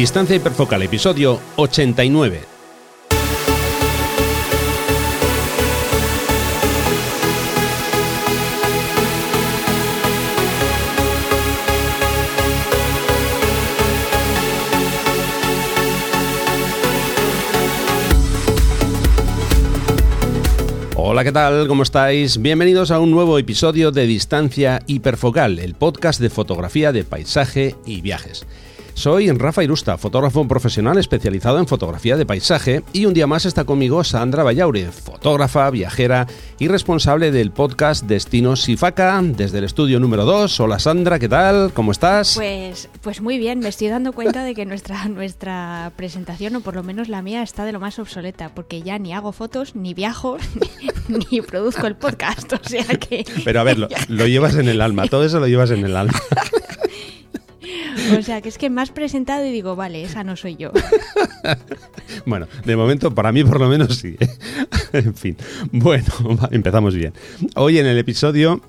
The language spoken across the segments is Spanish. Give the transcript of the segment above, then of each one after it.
Distancia hiperfocal, episodio 89. Hola, ¿qué tal? ¿Cómo estáis? Bienvenidos a un nuevo episodio de Distancia Hiperfocal, el podcast de fotografía de paisaje y viajes. Soy Rafa Irusta, fotógrafo profesional especializado en fotografía de paisaje y un día más está conmigo Sandra Vallaure, fotógrafa, viajera y responsable del podcast Destinos Sifaca desde el estudio número 2. Hola Sandra, ¿qué tal? ¿Cómo estás? Pues, pues muy bien, me estoy dando cuenta de que nuestra, nuestra presentación, o por lo menos la mía, está de lo más obsoleta, porque ya ni hago fotos, ni viajo, ni, ni produzco el podcast, o sea que... Pero a ver, lo, lo llevas en el alma, todo eso lo llevas en el alma. O sea, que es que me has presentado y digo, vale, esa no soy yo. bueno, de momento, para mí por lo menos sí. en fin, bueno, empezamos bien. Hoy en el episodio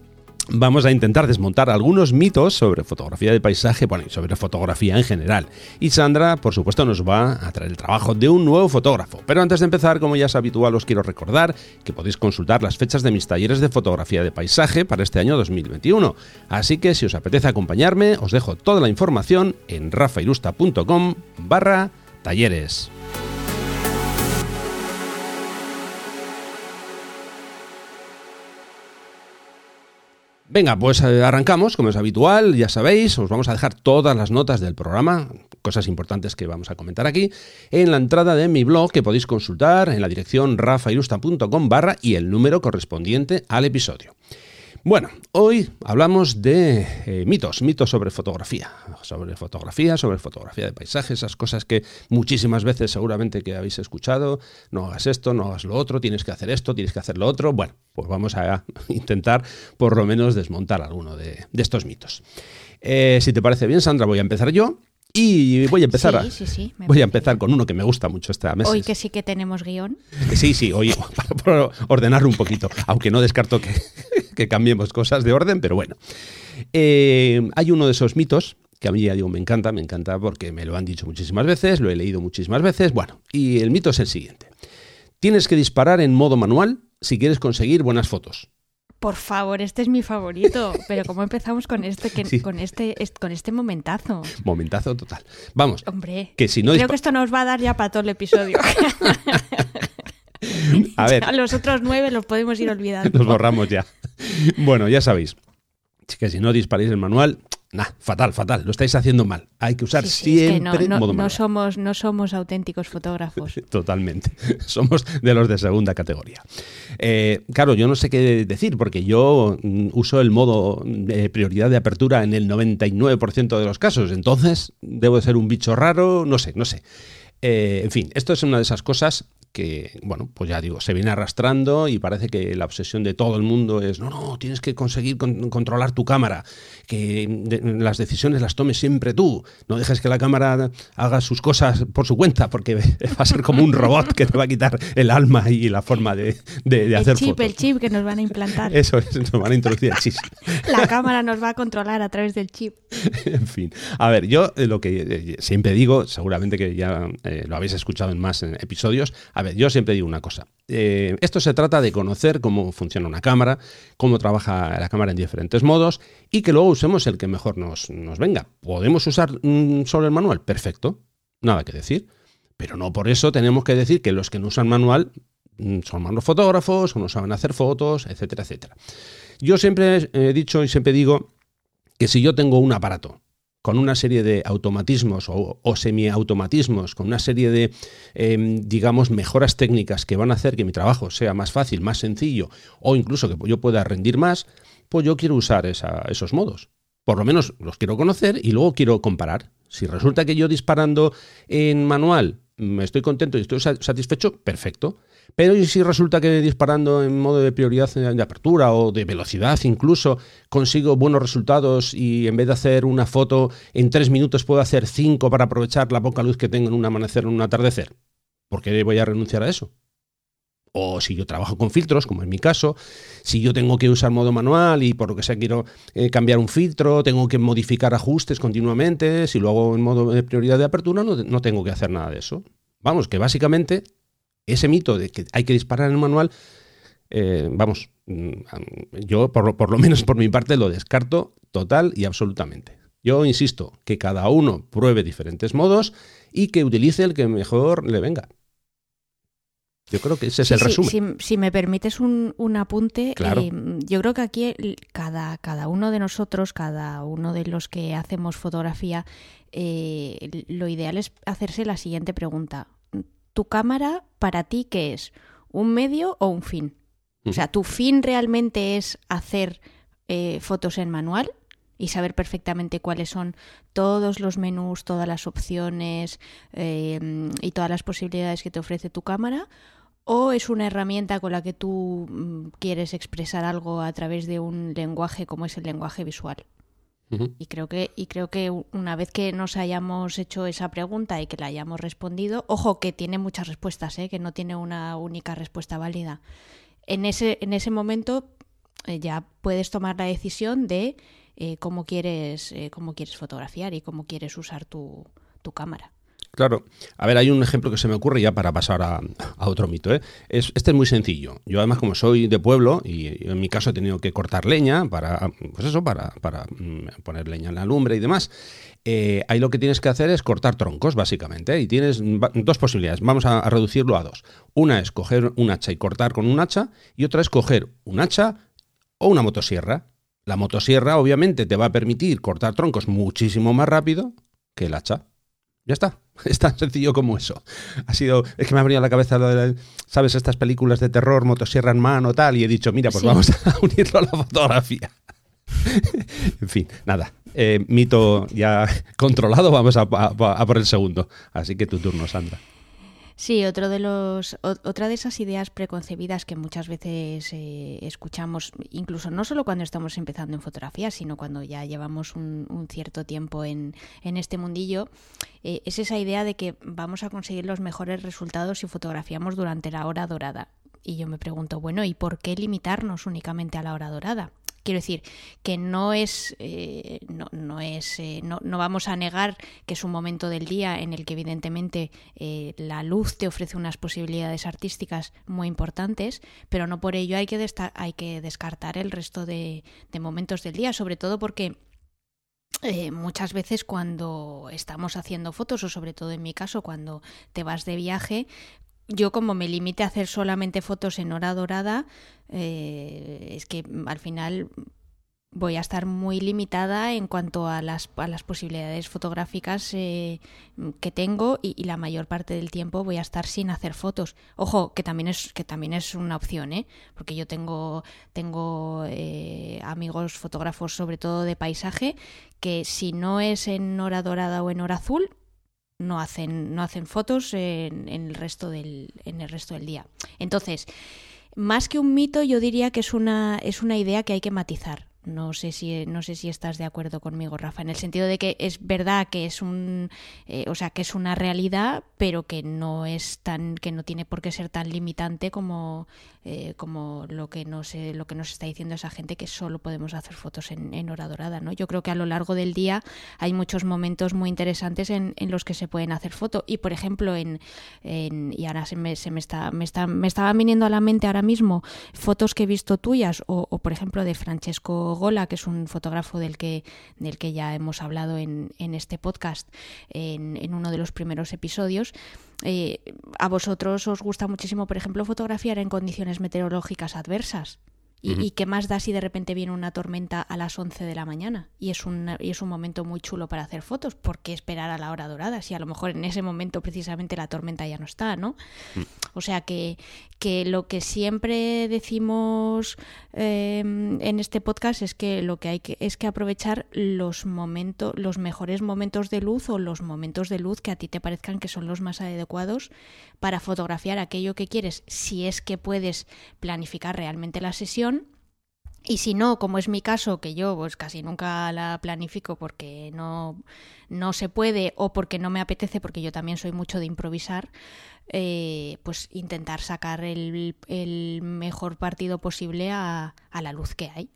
vamos a intentar desmontar algunos mitos sobre fotografía de paisaje, bueno, y sobre fotografía en general. Y Sandra, por supuesto, nos va a traer el trabajo de un nuevo fotógrafo. Pero antes de empezar, como ya es habitual, os quiero recordar que podéis consultar las fechas de mis talleres de fotografía de paisaje para este año 2021. Así que si os apetece acompañarme, os dejo toda la información en rafairusta.com barra talleres. Venga, pues eh, arrancamos, como es habitual, ya sabéis, os vamos a dejar todas las notas del programa, cosas importantes que vamos a comentar aquí, en la entrada de mi blog que podéis consultar en la dirección rafairusta.com barra y el número correspondiente al episodio. Bueno, hoy hablamos de eh, mitos, mitos sobre fotografía, sobre fotografía, sobre fotografía de paisajes, esas cosas que muchísimas veces seguramente que habéis escuchado, no hagas esto, no hagas lo otro, tienes que hacer esto, tienes que hacer lo otro. Bueno, pues vamos a intentar por lo menos desmontar alguno de, estos mitos. Eh, si te parece bien, Sandra, voy a empezar yo. Y voy a empezar, Sí, sí, sí, me voy a empezar con uno que me gusta mucho esta mes. Hoy que sí que tenemos guion. Sí, sí, oye, para, ordenarlo un poquito, aunque no descarto que, que cambiemos cosas de orden, pero bueno. Eh, hay uno de esos mitos que a mí ya digo me encanta, me encanta porque me lo han dicho muchísimas veces, lo he leído muchísimas veces. Bueno, y el mito es el siguiente. Tienes que disparar en modo manual si quieres conseguir buenas fotos. Por favor, este es mi favorito. Pero ¿cómo empezamos con este, que- Sí. con este, est- con este momentazo? Momentazo total. Vamos, Hombre, que si no creo que esto nos va a dar ya para todo el episodio. A ver, los otros nueve los podemos ir olvidando. Nos borramos ya. Bueno, ya sabéis. Que si no disparáis el manual, nah, fatal, fatal. Lo estáis haciendo mal. Hay que usar Sí, sí, es que siempre no, no- modo no somos, no somos auténticos fotógrafos. Totalmente. Somos de los de segunda categoría. Eh, claro, yo no sé qué decir, porque yo mm, uso el modo de prioridad de apertura en el 99% de los casos. Entonces, debo de ser un bicho raro, no sé, no sé. Eh, en fin, esto es una de esas cosas que, bueno, pues ya digo, se viene arrastrando y parece que la obsesión de todo el mundo es, no, no, tienes que conseguir con- controlar tu cámara, que de- las decisiones las tomes siempre tú, no dejes que la cámara haga sus cosas por su cuenta, porque va a ser como un robot que te va a quitar el alma y la forma de, de- de hacer el chip, fotos. el chip que nos van a implantar. Eso es, nos van a introducir el chip. La cámara nos va a controlar a través del chip. en fin. A ver, yo eh, lo que eh, siempre digo, seguramente que ya eh, lo habéis escuchado en más episodios, a ver, yo siempre digo una cosa. Eh, esto se trata de conocer cómo funciona una cámara, cómo trabaja la cámara en diferentes modos y que luego usemos el que mejor nos, nos venga. ¿Podemos usar solo el manual? Perfecto. Nada que decir. Pero no por eso tenemos que decir que los que no usan manual mm, son malos fotógrafos o no saben hacer fotos, etcétera, etcétera. Yo siempre he dicho y siempre digo que si yo tengo un aparato con una serie de automatismos o, o semiautomatismos, con una serie de, eh, digamos, mejoras técnicas que van a hacer que mi trabajo sea más fácil, más sencillo, o incluso que yo pueda rendir más, pues yo quiero usar esa- esos modos. Por lo menos los quiero conocer y luego quiero comparar. Si resulta que yo disparando en manual me estoy contento y estoy sa- satisfecho, perfecto. Pero ¿y si resulta que disparando en modo de prioridad de apertura o de velocidad incluso consigo buenos resultados y en vez de hacer una foto en tres minutos puedo hacer cinco para aprovechar la poca luz que tengo en un amanecer o en un atardecer? ¿Por qué voy a renunciar a eso? o si yo trabajo con filtros, como en mi caso, si yo tengo que usar modo manual y por lo que sea quiero eh, cambiar un filtro, tengo que modificar ajustes continuamente, si lo hago en modo de prioridad de apertura, no, tengo que hacer nada de eso. Vamos, que básicamente ese mito de que hay que disparar en el manual, eh, vamos, mm, yo por, por lo menos por mi parte lo descarto total y absolutamente. Yo insisto, que cada uno pruebe diferentes modos y que utilice el que mejor le venga. Yo creo que ese es el resumen. Si, me permites un, apunte, eh, yo creo que aquí cada, cada uno de nosotros, cada uno de los que hacemos fotografía, eh, lo ideal es hacerse la siguiente pregunta. ¿Tu cámara para ti qué es? ¿Un medio o un fin? O sea, ¿tu fin realmente es hacer eh, fotos en manual? y saber perfectamente cuáles son todos los menús, todas las opciones y todas las posibilidades que te ofrece tu cámara o es una herramienta con la que tú mm, quieres expresar algo a través de un lenguaje como es el lenguaje visual. Y creo que y creo que una vez que nos hayamos hecho esa pregunta y que la hayamos respondido, ojo que tiene muchas respuestas, ¿eh? que no tiene una única respuesta válida. En ese en ese momento eh, ya puedes tomar la decisión de eh, cómo quieres cómo quieres fotografiar y cómo quieres usar tu, tu cámara. Claro. A ver, hay un ejemplo que se me ocurre ya para pasar a, otro mito. ¿eh? Es, este es muy sencillo. Yo además como soy de pueblo y en mi caso he tenido que cortar leña para, pues eso, para, para mm, poner leña en la lumbre y demás. Eh, ahí lo que tienes que hacer es cortar troncos, básicamente. Y tienes dos posibilidades. Vamos a, a reducirlo a dos. Una es coger un hacha y cortar con un hacha y otra es coger un hacha o una motosierra. La motosierra obviamente te va a permitir cortar troncos muchísimo más rápido que el hacha. Ya está. Es tan sencillo como eso. Ha sido. Es que me ha venido a la cabeza lo de, ¿sabes? Estas películas de terror, motosierra en mano, tal. Y he dicho, mira, pues vamos a unirlo a la fotografía. en fin, nada. Eh, mito ya controlado, vamos a por el segundo. Así que tu turno, Sandra. Sí, otro de los, otra de esas ideas preconcebidas que muchas veces eh, escuchamos, incluso no solo cuando estamos empezando en fotografía, sino cuando ya llevamos un, cierto tiempo en, en este mundillo, eh, es esa idea de que vamos a conseguir los mejores resultados si fotografiamos durante la hora dorada. Y yo me pregunto, bueno, ¿y por qué limitarnos únicamente a la hora dorada? Quiero decir que no es, eh, no, no, es eh, no, no, vamos a negar que es un momento del día en el que evidentemente eh, la luz te ofrece unas posibilidades artísticas muy importantes, pero no por ello hay que, hay que descartar el resto de, de momentos del día, sobre todo porque muchas veces cuando estamos haciendo fotos o sobre todo en mi caso cuando te vas de viaje yo como me limite a hacer solamente fotos en hora dorada, eh, es que al final voy a estar muy limitada en cuanto a las, a las posibilidades fotográficas eh, que tengo y, la mayor parte del tiempo voy a estar sin hacer fotos. Ojo, que también es, que también es una opción, ¿eh? porque yo tengo, tengo eh, amigos fotógrafos sobre todo de paisaje que si no es en hora dorada o en hora azul, no hacen, no hacen fotos en, el resto del, en el resto del día. Entonces, más que un mito, yo diría que es una, es una idea que hay que matizar. No sé si no sé si estás de acuerdo conmigo, Rafa, en el sentido de que es verdad que es un, eh, o sea, que es una realidad, pero que no es tan, que no tiene por qué ser tan limitante como, eh, como lo que nos lo que nos está diciendo esa gente que solo podemos hacer fotos en, hora dorada, ¿no? Yo creo que a lo largo del día hay muchos momentos muy interesantes en, en los que se pueden hacer fotos y por ejemplo en, y ahora se me, se me está me está me estaban viniendo a la mente ahora mismo fotos que he visto tuyas o, o por ejemplo de Francesco Gola, que es un fotógrafo del que, del que ya hemos hablado en, en este podcast en, uno de los primeros episodios. Eh, a vosotros os gusta muchísimo, por ejemplo, fotografiar en condiciones meteorológicas adversas. Y, qué más da si de repente viene una tormenta a las 11 de la mañana? Y es, un, y es un momento muy chulo para hacer fotos. ¿Por qué esperar a la hora dorada? Si a lo mejor en ese momento precisamente la tormenta ya no está, ¿no? Mm. O sea que, que lo que siempre decimos em, en este podcast es que lo que hay que es que aprovechar los momentos, los mejores momentos de luz o los momentos de luz que a ti te parezcan que son los más adecuados para fotografiar aquello que quieres, si es que puedes planificar realmente la sesión Y si no, como es mi caso, que yo pues casi nunca la planifico porque no, no se puede o porque no me apetece, porque yo también soy mucho de improvisar, eh, pues intentar sacar el, el, mejor partido posible a, a la luz que hay.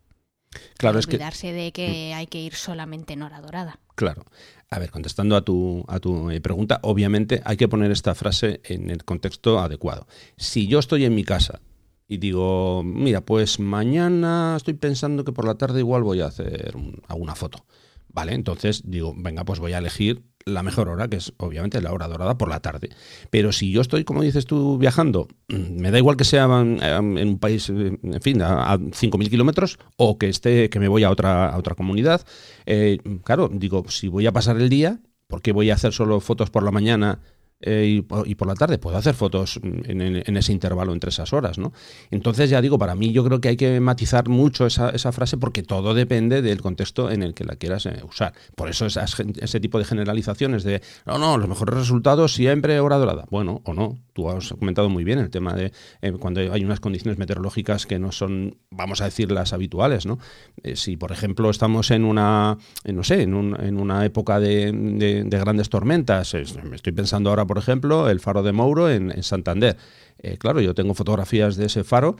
Claro, es olvidarse de que hay que ir solamente en hora dorada. Claro. A ver, contestando a tu, a tu eh, pregunta, obviamente hay que poner esta frase en el contexto adecuado. Si yo estoy en mi casa y digo, mira, pues mañana estoy pensando que por la tarde igual voy a hacer alguna foto. Vale, entonces digo, venga, pues voy a elegir la mejor hora, que es obviamente la hora dorada por la tarde. Pero si yo estoy, como dices tú, viajando, me da igual que sea en, un país, en fin, a, 5.000 kilómetros o que esté, que me voy a otra, a otra comunidad. Eh, claro, digo, si voy a pasar el día, ¿por qué voy a hacer solo fotos por la mañana eh, y, por, la tarde puedo hacer fotos en, ese intervalo entre esas horas, ¿no? Entonces ya digo, para mí yo creo que hay que matizar mucho esa, frase porque todo depende del contexto en el que la quieras eh, usar. Por eso ese tipo de generalizaciones de, no, no, los mejores resultados siempre hora dorada. Bueno, o no, tú has comentado muy bien el tema de eh, cuando hay unas condiciones meteorológicas que no son, vamos a decir, las habituales, ¿no? si, por ejemplo, estamos en una, no sé, en, una época de, de grandes tormentas, me estoy pensando ahora por ejemplo, el faro de Mouro en, Santander. Eh, claro, yo tengo fotografías de ese faro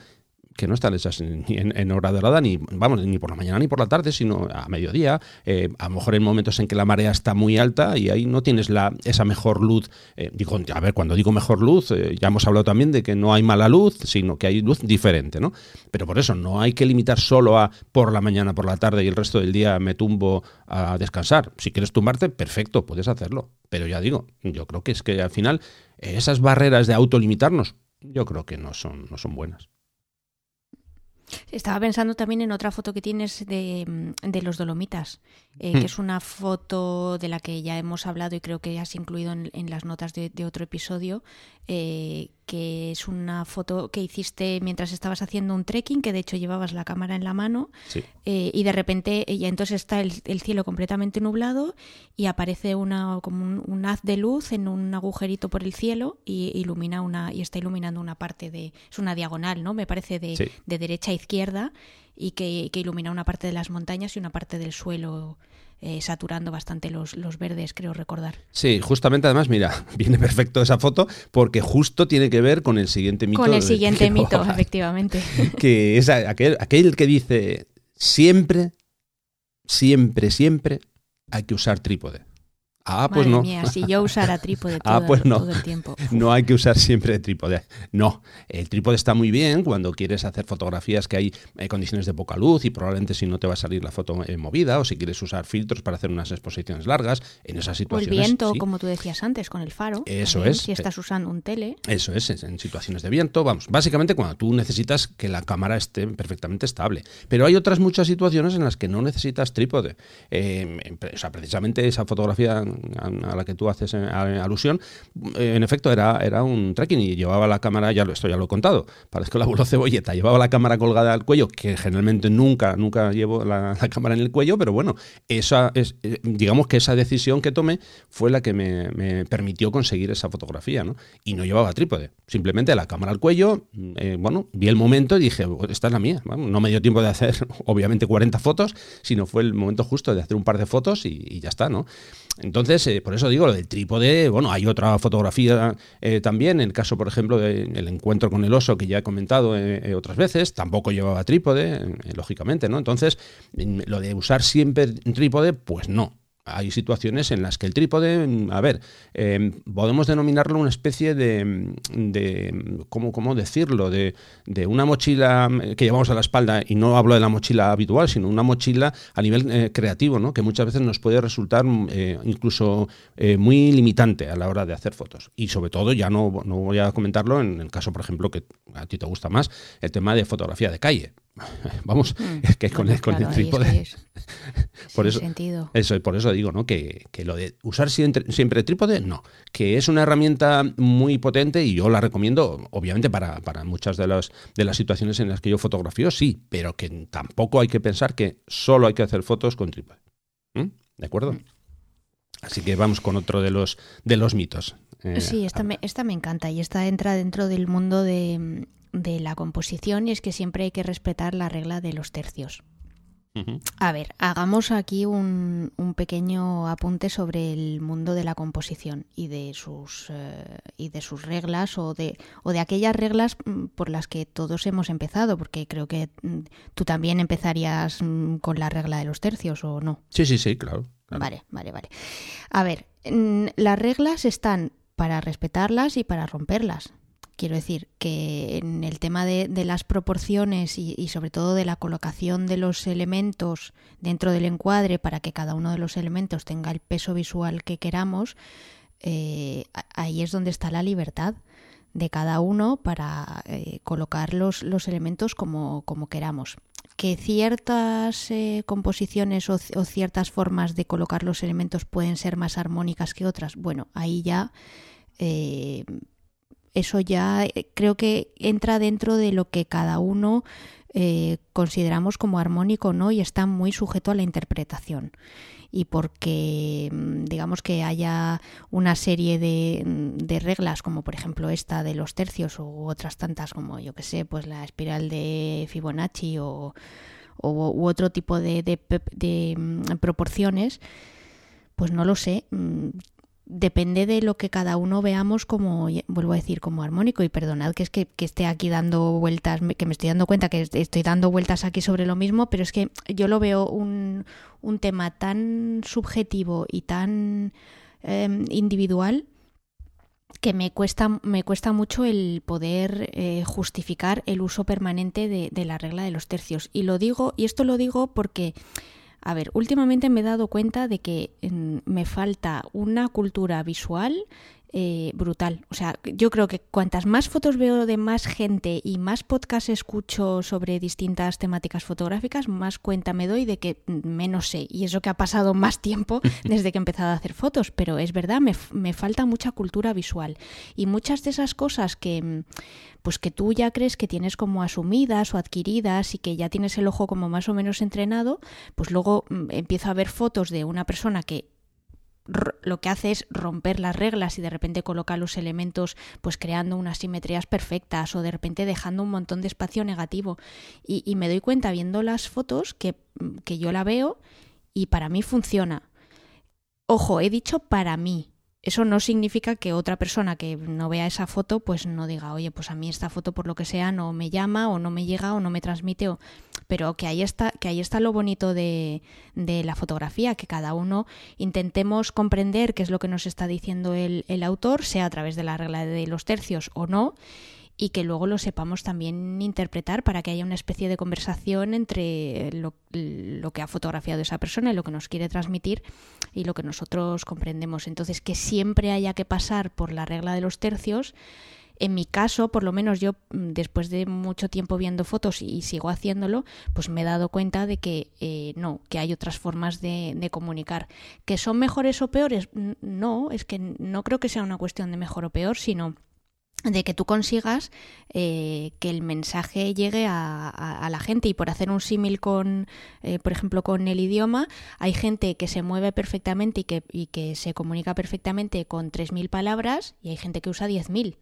que no están hechas ni en, hora dorada, ni, vamos, ni por la mañana ni por la tarde, sino a mediodía, eh, a lo mejor en momentos en que la marea está muy alta y ahí no tienes la, esa mejor luz. Eh, digo, a ver, cuando digo mejor luz, ya hemos hablado también de que no hay mala luz, sino que hay luz diferente, ¿no? Pero por eso no hay que limitar solo a por la mañana, por la tarde y el resto del día me tumbo a descansar. Si quieres tumbarte, perfecto, puedes hacerlo. Pero ya digo, yo creo que es que al final esas barreras de autolimitarnos, yo creo que no son, no son buenas. Estaba pensando también en otra foto que tienes de, de los Dolomitas, eh, que hmm. es una foto de la que ya hemos hablado y creo que has incluido en, en las notas de, de otro episodio, eh, que es una foto que hiciste mientras estabas haciendo un trekking, que de hecho llevabas la cámara en la mano, eh, y de repente, y entonces está el, cielo completamente nublado y aparece una como un, haz de luz en un agujerito por el cielo y ilumina una y está iluminando una parte de es una diagonal, ¿no? Me parece de, de derecha a izquierda y que, que ilumina una parte de las montañas y una parte del suelo eh, saturando bastante los, los, verdes, creo recordar. Sí, justamente además, mira, viene perfecto esa foto porque justo tiene que ver con el siguiente mito. Con el siguiente mito, efectivamente. Que es aquel, aquel que dice siempre, siempre, siempre hay que usar trípode. Ah, pues no. Mía, si yo usara trípode ah, pues todo, el tiempo. No hay que usar siempre trípode. No, el trípode está muy bien cuando quieres hacer fotografías que hay eh, condiciones de poca luz y probablemente si no te va a salir la foto eh, movida o si quieres usar filtros para hacer unas exposiciones largas en esas situaciones. O el viento, como tú decías antes, con el faro. Eso es. Si estás usando un tele. Eso es, en situaciones de viento. Vamos, básicamente cuando tú necesitas que la cámara esté perfectamente estable. Pero hay otras muchas situaciones en las que no necesitas trípode. Eh, o sea, precisamente esa fotografía a la que tú haces eh, alusión, eh, en efecto era, era un trekking y llevaba la cámara, ya lo, esto ya lo he contado, parezco la abuelo cebolleta, llevaba la cámara colgada al cuello, que generalmente nunca, nunca llevo la, cámara en el cuello, pero bueno, esa es, eh, digamos que esa decisión que tomé fue la que me, permitió conseguir esa fotografía, ¿no? Y no llevaba trípode, simplemente la cámara al cuello, bueno, vi el momento y dije, oh, esta es la mía, no me dio tiempo de hacer, obviamente, 40 fotos, sino fue el momento justo de hacer un par de fotos y, ya está, ¿no? Entonces, por eso digo, lo del trípode, bueno, hay otra fotografía eh, también, en el caso, por ejemplo, del encuentro con el oso que ya he comentado eh, eh, otras veces, tampoco llevaba trípode, lógicamente, ¿no? Entonces, lo de usar siempre trípode, pues no hay situaciones en las que el trípode, a ver, em, podemos denominarlo una especie de, de ¿cómo, ¿cómo, decirlo? De, una mochila que llevamos a la espalda, y no hablo de la mochila habitual, sino una mochila a nivel eh, creativo, ¿no? que muchas veces nos puede resultar eh, incluso eh, muy limitante a la hora de hacer fotos. Y sobre todo, ya no voy a comentarlo en el caso, por ejemplo, que a ti te gusta más, el tema de fotografía de calle. Vamos, mm. es que con, el, con el trípode. por eso, sentido. eso, por eso digo, ¿no? Que, lo de usar siempre, siempre trípode, no. Que es una herramienta muy potente y yo la recomiendo, obviamente, para, muchas de las, de las situaciones en las que yo fotografío, sí, pero que tampoco hay que pensar que solo hay que hacer fotos con trípode. ¿Mm? ¿De acuerdo? Mm. Así que vamos con otro de los, de los mitos. Eh, sí, esta me, esta me encanta y esta entra dentro del mundo de, de la composición y es que siempre hay que respetar la regla de los tercios. A ver, hagamos aquí un, pequeño apunte sobre el mundo de la composición y de sus eh, y de sus reglas o de o de aquellas reglas mm, por las que todos hemos empezado, porque creo que mm, tú también empezarías mm, con la regla de los tercios o no. Sí, sí, sí, claro. Vale, vale, vale. A ver, las reglas están para respetarlas y para romperlas. Quiero decir que en el tema de, las proporciones y, sobre todo de la colocación de los elementos dentro del encuadre para que cada uno de los elementos tenga el peso visual que queramos, eh, ahí es donde está la libertad de cada uno para eh, colocar los, elementos como, queramos. Que ciertas eh, composiciones o, ciertas formas de colocar los elementos pueden ser más armónicas que otras, bueno, ahí ya eso ya eh, creo que entra dentro de lo que cada uno eh, consideramos como armónico no y está muy sujeto a la interpretación. Y porque mm, digamos que haya una serie mm, de, reglas como por ejemplo esta de los tercios u otras tantas como yo que sé pues la espiral de Fibonacci o, u otro tipo de, de, mm, proporciones pues no lo sé depende de lo que cada uno veamos como, vuelvo a decir, como armónico. Y perdonad que es que, esté aquí dando vueltas, que me estoy dando cuenta que estoy dando vueltas aquí sobre lo mismo, pero es que yo lo veo un, un tema tan subjetivo y tan em, individual que me cuesta, me cuesta mucho el poder eh, justificar el uso permanente de, de la regla de los tercios. Y lo digo, y esto lo digo porque a ver, últimamente me he dado cuenta de que mm, me falta una cultura visual eh, brutal. O sea, yo creo que cuantas más fotos veo de más gente y más podcasts escucho sobre distintas temáticas fotográficas, más cuenta me doy de que menos sé. Y eso que ha pasado más tiempo desde que he empezado a hacer fotos. Pero es verdad, me, me falta mucha cultura visual. Y muchas de esas cosas que pues que tú ya crees que tienes como asumidas o adquiridas y que ya tienes el ojo como más o menos entrenado, pues luego mm, empiezo a ver fotos de una persona que lo que hace es romper las reglas y de repente coloca los elementos pues creando unas simetrías perfectas o de repente dejando un montón de espacio negativo y, me doy cuenta viendo las fotos que, que yo la veo y para mí funciona. Ojo, he dicho para mí, eso no significa que otra persona que no vea esa foto pues no diga, oye, pues a mí esta foto por lo que sea no me llama o no me llega o no me transmite, o... pero que ahí está, que ahí está lo bonito de, la fotografía, que cada uno intentemos comprender qué es lo que nos está diciendo el autor, sea a través de la regla de los tercios o no, y que luego lo sepamos también interpretar para que haya una especie de conversación entre lo, que ha fotografiado esa persona y lo que nos quiere transmitir y lo que nosotros comprendemos. Entonces, que siempre haya que pasar por la regla de los tercios. En mi caso, por lo menos yo, mm, después de mucho tiempo viendo fotos y, sigo haciéndolo, pues me he dado cuenta de que eh, no, que hay otras formas de, de, comunicar. ¿Que son mejores o peores? No, es que no creo que sea una cuestión de mejor o peor, sino de que tú consigas eh, que el mensaje llegue a, la gente y por hacer un símil con, eh, por ejemplo, con el idioma, hay gente que se mueve perfectamente y que, y que se comunica perfectamente con 3.000 palabras y hay gente que usa 10.000.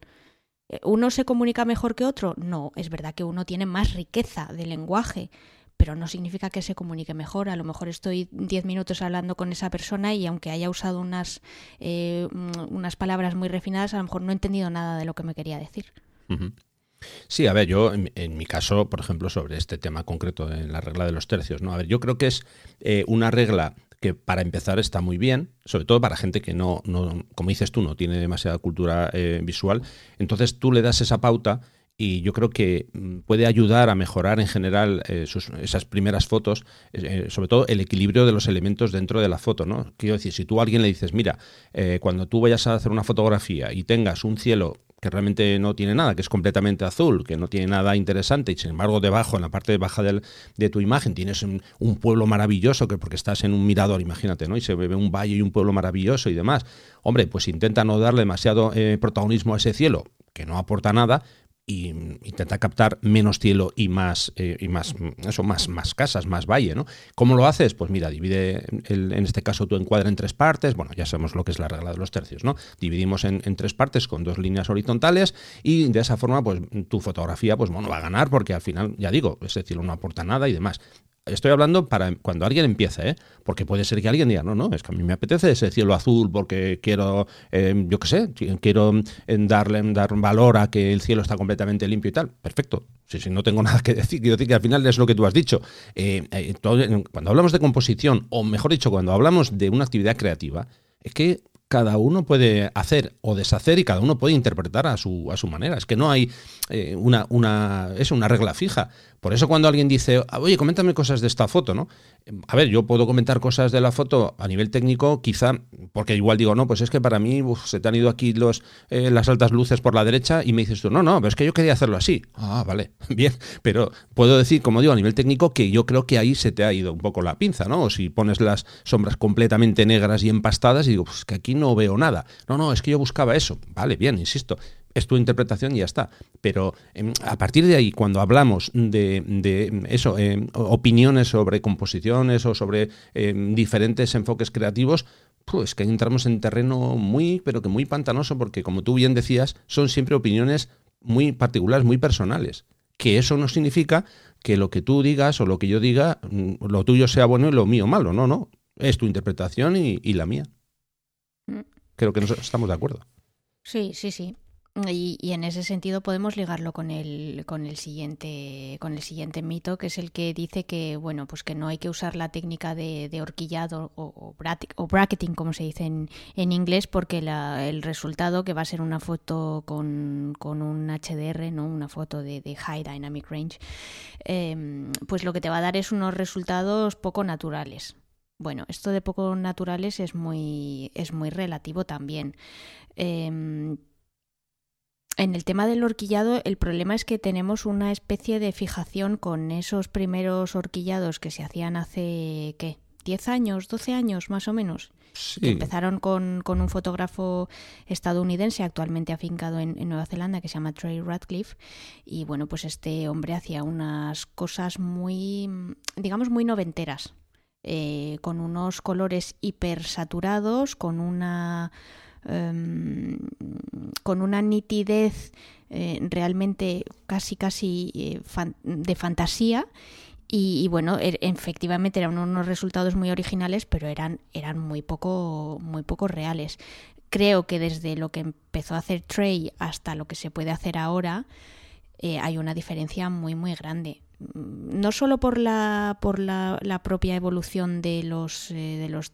Eh, ¿Uno se comunica mejor que otro? No, es verdad que uno tiene más riqueza de lenguaje, pero no significa que se comunique mejor. A lo mejor estoy diez minutos hablando con esa persona y aunque haya usado unas, eh, mm, unas palabras muy refinadas, a lo mejor no he entendido nada de lo que me quería decir. Sí, a ver, yo en, mi caso, por ejemplo, sobre este tema concreto en la regla de los tercios, ¿no? A ver, yo creo que es eh, una regla que para empezar está muy bien, sobre todo para gente que no, no como dices tú, no tiene demasiada cultura eh, visual. Entonces tú le das esa pauta y yo creo que mm, puede ayudar a mejorar en general eh, esas primeras fotos, eh, sobre todo el equilibrio de los elementos dentro de la foto. ¿no? Quiero decir, si tú a alguien le dices, mira, eh, cuando tú vayas a hacer una fotografía y tengas un cielo que realmente no tiene nada, que es completamente azul, que no tiene nada interesante, y sin embargo debajo, en la parte baja del, de tu imagen, tienes un, pueblo maravilloso, que porque estás en un mirador, imagínate, ¿no? Y se ve un valle y un pueblo maravilloso y demás. Hombre, pues intenta no darle demasiado protagonismo a ese cielo, que no aporta nada, y intenta captar menos cielo y más eh, y más eso más más casas más valle no cómo lo haces pues mira divide en este caso tu encuadre en tres partes. Bueno ya sabemos lo que es la regla de los tercios no dividimos en, tres partes con dos líneas horizontales y de esa forma pues tu fotografía pues bueno va a ganar porque al final ya digo ese cielo no aporta nada y demás Estoy hablando para cuando alguien empieza, ¿eh? porque puede ser que alguien diga, no, no, es que a mí me apetece ese cielo azul porque quiero, eh, yo qué sé, quiero eh, darle dar valor a que el cielo está completamente limpio y tal. Perfecto. Si, no tengo nada que decir, quiero decir que al final es lo que tú has dicho. cuando hablamos de composición, o mejor dicho, cuando hablamos de una actividad creativa, es que cada uno puede hacer o deshacer y cada uno puede interpretar a su, a su manera. Es que no hay una, una, es una regla fija. Por eso cuando alguien dice, ah, oye, coméntame cosas de esta foto, ¿no? A ver, yo puedo comentar cosas de la foto a nivel técnico, quizá, porque igual digo, no, pues es que para mí se te han ido aquí eh, las altas luces por la derecha y me dices tú, no, no, pero es que yo quería hacerlo así. Ah, vale, bien, pero puedo decir, como digo, a nivel técnico, que yo creo que ahí se te ha ido un poco la pinza, ¿no? O si pones las sombras completamente negras y empastadas y digo, pues que aquí no veo nada. No, no, es que yo buscaba eso. Vale, bien, insisto es tu interpretación y ya está. Pero em, a partir de ahí, cuando hablamos de, eso, em, opiniones sobre composiciones o sobre em, diferentes enfoques creativos, pues que entramos en terreno muy, pero que muy pantanoso, porque como tú bien decías, son siempre opiniones muy particulares, muy personales. Que eso no significa que lo que tú digas o lo que yo diga, mm, lo tuyo sea bueno y lo mío malo. No, no. Es tu interpretación y, y la mía. Mm. Creo que nos estamos de acuerdo. Sí, sí, sí. Y, en ese sentido podemos ligarlo con el, con el siguiente con el siguiente mito que es el que dice que bueno pues que no hay que usar la técnica de, horquillado o, bracketing como se dice en, en inglés porque la, el resultado que va a ser una foto con, con un HDR no una foto de, de High Dynamic Range em, pues lo que te va a dar es unos resultados poco naturales bueno, esto de poco naturales es muy, es muy relativo también. Eh, en el tema del horquillado, el problema es que tenemos una especie de fijación con esos primeros horquillados que se hacían hace, ¿qué? ¿10 años, 12 años más o menos? Sí. empezaron con, un fotógrafo estadounidense actualmente afincado en, Nueva Zelanda que se llama Trey Radcliffe. Y bueno, pues este hombre hacía unas cosas muy, digamos, muy noventeras. Eh, con unos colores hipersaturados, con una Em, con una nitidez eh, realmente casi casi eh, de fantasía y, bueno, er, efectivamente eran unos resultados muy originales, pero eran, eran muy, poco, muy poco reales. Creo que desde lo que empezó a hacer Trey hasta lo que se puede hacer ahora, eh, hay una diferencia muy, muy grande. No solo por la, por la, la propia evolución de los, de los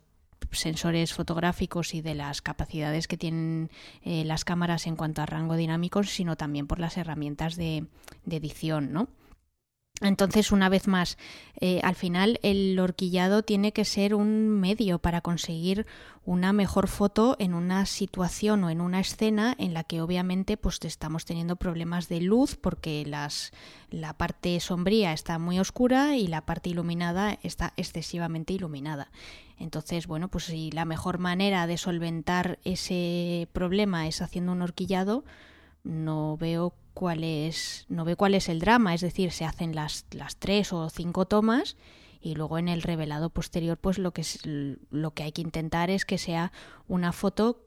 sensores fotográficos y de las capacidades que tienen eh, las cámaras en cuanto a rango dinámico, sino también por las herramientas de, edición, ¿no? Entonces, una vez más, eh, al final el horquillado tiene que ser un medio para conseguir una mejor foto en una situación o en una escena en la que obviamente pues estamos teniendo problemas de luz porque las, la parte sombría está muy oscura y la parte iluminada está excesivamente iluminada. Entonces, bueno, pues si la mejor manera de solventar ese problema es haciendo un horquillado, no veo cuál es, no ve cuál es el drama, es decir, se hacen las, las tres o cinco tomas y luego en el revelado posterior, pues lo que, es, lo que hay que intentar es que sea una foto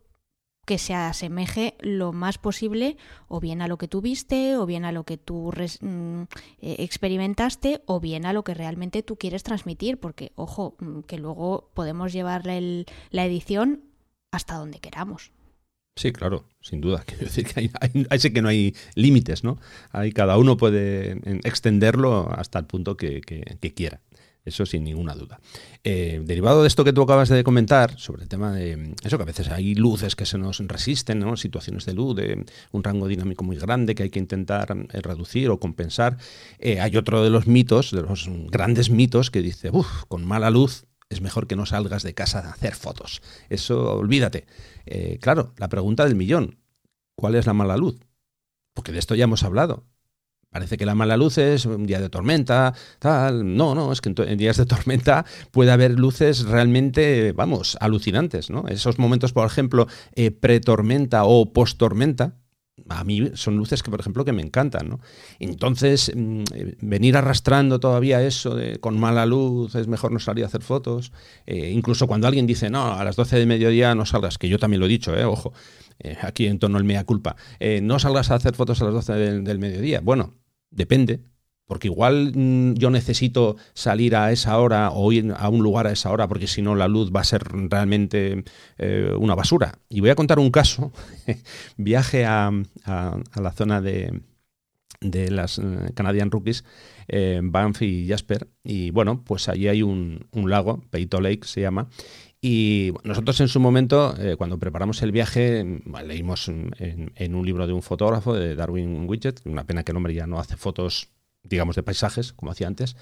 que se asemeje lo más posible o bien a lo que tú viste, o bien a lo que tú mm, eh, experimentaste, o bien a lo que realmente tú quieres transmitir, porque, ojo, mm, que luego podemos llevar la edición hasta donde queramos. Sí, claro, sin duda. Quiero decir que hay, que no hay límites, ¿no? Hay, cada uno puede extenderlo hasta el punto que, quiera. Eso sin ninguna duda. Eh, derivado de esto que tú acabas de comentar, sobre el tema de eso, que a veces hay luces que se nos resisten, situaciones de luz, de un rango dinámico muy grande que hay que intentar eh, reducir o compensar, eh, hay otro de los mitos, de los grandes mitos, que dice, uff, con mala luz es mejor que no salgas de casa a hacer fotos. Eso, olvídate. Claro, la pregunta del millón, ¿cuál es la mala luz? Porque de esto ya hemos hablado. Parece que la mala luz es un día de tormenta, tal. No, no, es que en, días de tormenta puede haber luces realmente, vamos, alucinantes, ¿no? Esos momentos, por ejemplo, eh, pre-tormenta o post-tormenta, a mí son luces que, por ejemplo, que me encantan, ¿no? Entonces, mm, eh, venir arrastrando todavía eso de con mala luz es mejor no salir a hacer fotos, eh, incluso cuando alguien dice, no, a las 12 de mediodía no salgas, que yo también lo he dicho, eh, ojo, aquí en torno al mea culpa, no salgas a hacer fotos a las 12 del mediodía. Bueno, depende, porque igual mm, yo necesito salir a esa hora o ir a un lugar a esa hora porque si no la luz va a ser realmente eh, una basura. Y voy a contar un caso. Viaje a, la zona de, de las eh, Canadian Rookies, eh, Banff y Jasper. Y bueno, pues allí hay un, lago, Peito Lake se llama. Y nosotros en su momento, cuando preparamos el viaje, leímos en, un libro de un fotógrafo, de Darwin Widget, una pena que el hombre ya no hace fotos digamos, de paisajes, como hacía antes.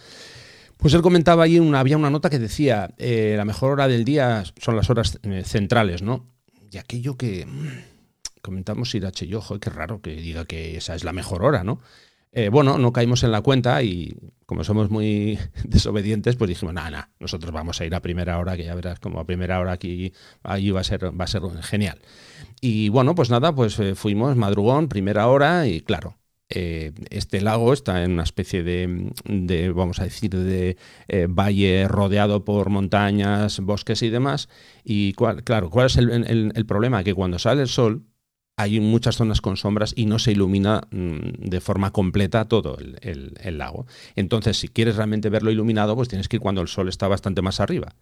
Pues él comentaba ahí, una, había una nota que decía, eh, la mejor hora del día son las horas eh, centrales, ¿no? Y aquello que mm, comentamos Irache y ojo, qué raro que diga que esa es la mejor hora, ¿no? Eh, bueno, no caímos en la cuenta y como somos muy desobedientes, pues dijimos, nada, nada, nosotros vamos a ir a primera hora, que ya verás como a primera hora aquí, ahí va a ser, va a ser genial. Y bueno, pues nada, pues fuimos madrugón, primera hora y claro, eh, este lago está en una especie de, vamos a decir, de eh, valle rodeado por montañas, bosques y demás. Y claro, ¿cuál es el, problema? Que cuando sale el sol hay muchas zonas con sombras y no se ilumina mm, de forma completa todo el, lago. Entonces, si quieres realmente verlo iluminado, pues tienes que ir cuando el sol está bastante más arriba.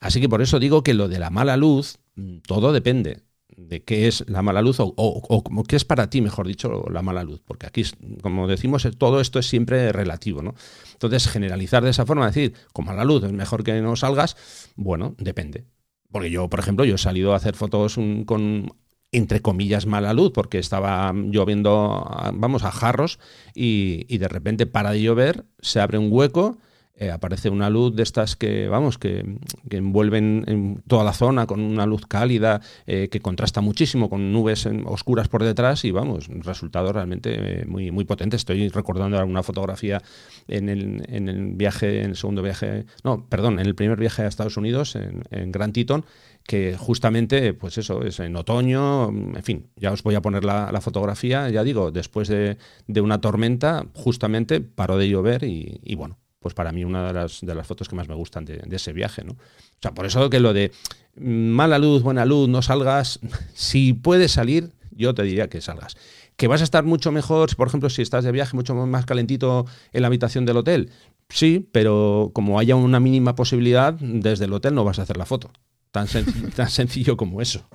Así que por eso digo que lo de la mala luz, mm, todo depende de qué es la mala luz o, qué es para ti, mejor dicho, la mala luz. Porque aquí, como decimos, todo esto es siempre relativo. ¿no? Entonces, generalizar de esa forma, decir, con mala luz es mejor que no salgas, bueno, depende. Porque yo, por ejemplo, yo he salido a hacer fotos con entre comillas mala luz porque estaba lloviendo vamos a jarros y, y de repente para de llover se abre un hueco eh, aparece una luz de estas que, vamos, que, envuelven en toda la zona con una luz cálida eh, que contrasta muchísimo con nubes oscuras por detrás y, vamos, un resultado realmente eh, muy, muy potente. Estoy recordando alguna fotografía en el, en el viaje, en el segundo viaje, no, perdón, en el primer viaje a Estados Unidos, en, en Grand Teton, que justamente, pues eso, es en otoño, en fin, ya os voy a poner la, fotografía, ya digo, después de, una tormenta, justamente paró de llover y bueno, pues para mí una de las, de las fotos que más me gustan de, ese viaje, ¿no? O sea, por eso que lo de mala luz, buena luz, no salgas, si puedes salir, yo te diría que salgas. Que vas a estar mucho mejor, por ejemplo, si estás de viaje mucho más calentito en la habitación del hotel. Sí, pero como haya una mínima posibilidad, desde el hotel no vas a hacer la foto. Tan, tan sencillo como eso.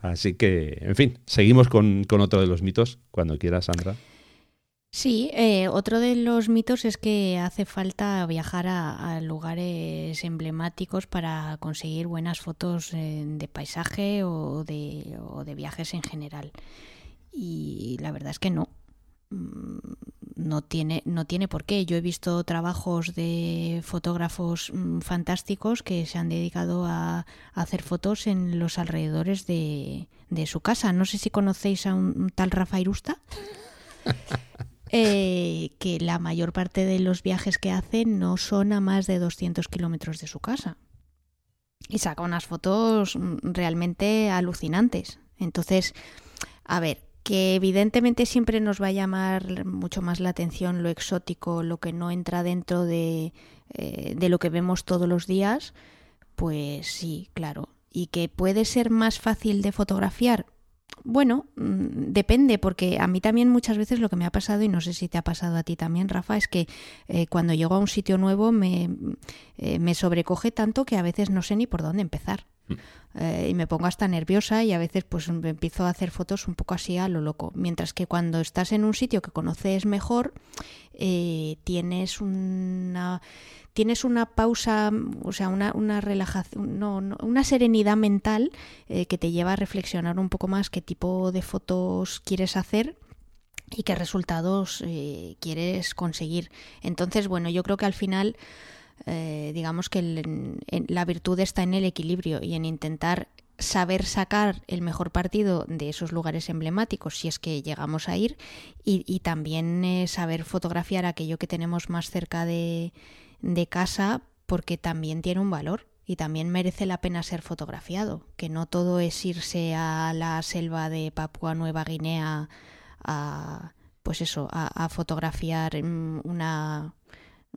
Así que, en fin, seguimos con, con otro de los mitos, cuando quieras, Sandra. Sí, eh, otro de los mitos es que hace falta viajar a, lugares emblemáticos para conseguir buenas fotos eh, de paisaje o de, o de viajes en general. Y la verdad es que no. Mm, no tiene, no tiene por qué. Yo he visto trabajos de fotógrafos mm, fantásticos que se han dedicado a, hacer fotos en los alrededores de, su casa. No sé si conocéis a un, tal Rafael Usta. Eh, que la mayor parte de los viajes que hace no son a más de 200 kilómetros de su casa. Y saca unas fotos mm, realmente alucinantes. Entonces, a ver, que evidentemente siempre nos va a llamar mucho más la atención lo exótico, lo que no entra dentro de, eh, de lo que vemos todos los días, pues sí, claro. Y que puede ser más fácil de fotografiar, bueno, mm, depende, porque a mí también muchas veces lo que me ha pasado, y no sé si te ha pasado a ti también, Rafa, es que eh, cuando llego a un sitio nuevo me, eh, me sobrecoge tanto que a veces no sé ni por dónde empezar. Mm. Eh, y me pongo hasta nerviosa y a veces pues empiezo a hacer fotos un poco así a lo loco. Mientras que cuando estás en un sitio que conoces mejor, tienes una tienes una pausa, o sea, una, una relajación, no, una serenidad mental eh, que te lleva a reflexionar un poco más qué tipo de fotos quieres hacer y qué resultados eh, quieres conseguir. Entonces, bueno, yo creo que al final, eh, digamos que la virtud está en el equilibrio y en intentar saber sacar el mejor partido de esos lugares emblemáticos si es que llegamos a ir y, y también saber fotografiar aquello que tenemos más cerca de, de casa porque también tiene un valor y también merece la pena ser fotografiado, que no todo es irse a la selva de Papua Nueva Guinea a pues eso, a, fotografiar mm, una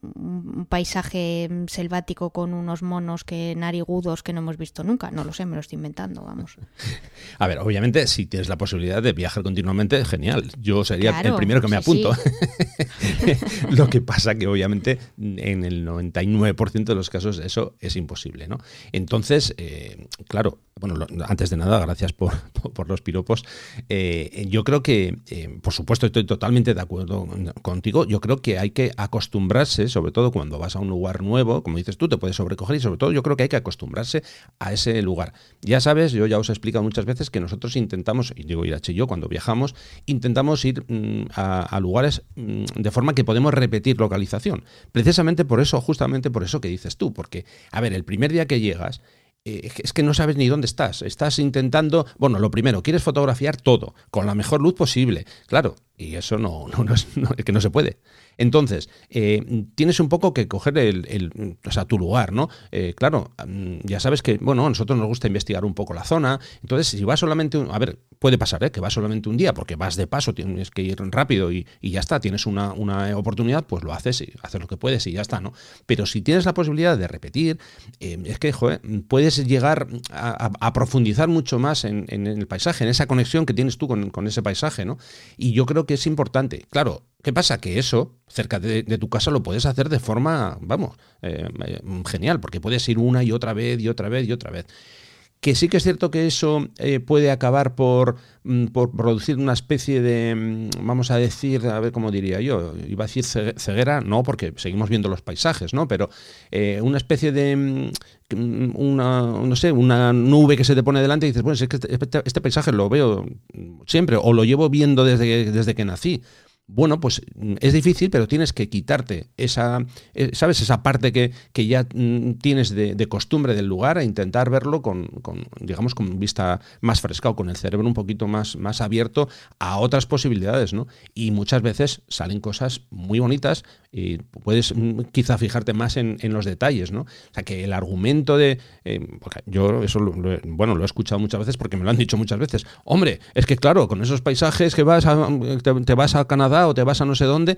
un paisaje selvático con unos monos que narigudos que no hemos visto nunca. No lo sé, me lo estoy inventando, vamos. A ver, obviamente, si tienes la posibilidad de viajar continuamente, genial. Yo sería el primero que me apunto. lo que pasa que, obviamente, en el 99% de los casos eso es imposible, ¿no? Entonces, eh, claro, bueno, antes de nada, gracias por, los piropos. Eh, yo creo que, eh, por supuesto, estoy totalmente de acuerdo contigo. Yo creo que hay que acostumbrarse, sobre todo cuando vas a un lugar nuevo, como dices tú, te puedes sobrecoger y sobre todo yo creo que hay que acostumbrarse a ese lugar. Ya sabes, yo ya os he explicado muchas veces que nosotros intentamos, y digo Irache y yo, cuando viajamos, intentamos ir mm, a, lugares mm, de forma que podemos repetir localización. Precisamente por eso, justamente por eso que dices tú, porque, a ver, el primer día que llegas, eh, es que no sabes ni dónde estás. Estás intentando, bueno, lo primero, quieres fotografiar todo, con la mejor luz posible. Claro, y eso no, no, es, que no se puede. Entonces, eh, tienes un poco que coger el, o sea, tu lugar, ¿no? Eh, claro, mm, ya sabes que, bueno, a nosotros nos gusta investigar un poco la zona. Entonces, si vas solamente, un, a ver, puede pasar, ¿eh? Que vas solamente un día porque vas de paso, tienes que ir rápido y, ya está, tienes una, oportunidad, pues lo haces y haces lo que puedes y ya está, ¿no? Pero si tienes la posibilidad de repetir, es que, puedes llegar a, profundizar mucho más en, el paisaje, en esa conexión que tienes tú con, con ese paisaje, ¿no? Y yo creo que es importante. Claro, ¿qué pasa? Que eso, cerca de, tu casa, lo puedes hacer de forma, vamos, eh, eh, genial, porque puedes ir una y otra vez y otra vez y otra vez. Que sí que es cierto que eso eh, puede acabar por, mm, por, producir una especie de, mm, vamos a decir, a ver cómo diría yo, iba a decir ceguera, no, porque seguimos viendo los paisajes, ¿no? Pero una especie de, mm, una, no sé, una nube que se te pone delante y dices, bueno, es que este, este, paisaje lo veo siempre o lo llevo viendo desde, desde que nací bueno, pues mm, es difícil, pero tienes que quitarte esa, eh, ¿sabes? Esa parte que, que ya mm, tienes de, costumbre del lugar e intentar verlo con, con, digamos, con vista más fresca o con el cerebro un poquito más, más abierto a otras posibilidades, ¿no? Y muchas veces salen cosas muy bonitas y puedes mm, quizá fijarte más en, los detalles, ¿no? O sea, que el argumento de... Eh, yo eso, lo, bueno, lo he escuchado muchas veces porque me lo han dicho muchas veces. Hombre, es que claro, con esos paisajes que vas a, te vas a Canadá, o te vas a no sé dónde.